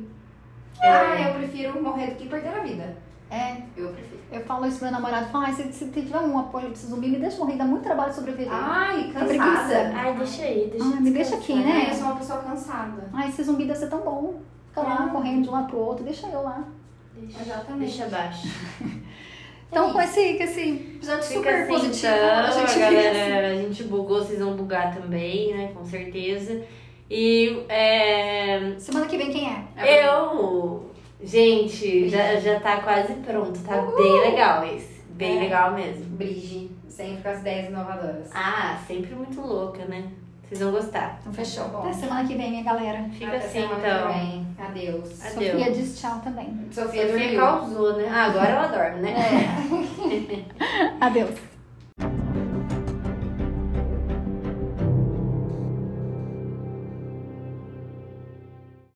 Ah, eu prefiro morrer do que perder a vida. É, Eu prefiro. eu falo isso pro meu namorado, falo, ah, se, se tiver um apoio de zumbi, me deixa morrer, dá muito trabalho sobreviver. Ai, cansada. preguiça. Ai, deixa aí, deixa Ah, me deixa aqui, né? Eu sou uma pessoa cansada. Ai, esse zumbi deve ser tão bom. Fica lá, Ah. correndo de um lado pro outro, deixa eu lá. Deixa, Exatamente. deixa abaixo. Então, É com esse, com esse episódio Fica super assim, positivo, então, a gente a fica assim. galera, a gente bugou, vocês vão bugar também, né? Com certeza. E é, Semana que vem, quem é? eu, gente, já, já tá quase pronto, tá bem legal esse. Bem É. legal mesmo. Brige, sempre com as ideias inovadoras. Ah, sempre muito louca, né? Vocês vão gostar. Então, fechou. Tá bom. Até semana que vem, minha galera. Fica Até assim, semana então. que vem. Adeus. Adeus. Sofia diz tchau também. Sofia Sofia dormiu. causou, né? Ah, agora ela dorme, né? Adeus.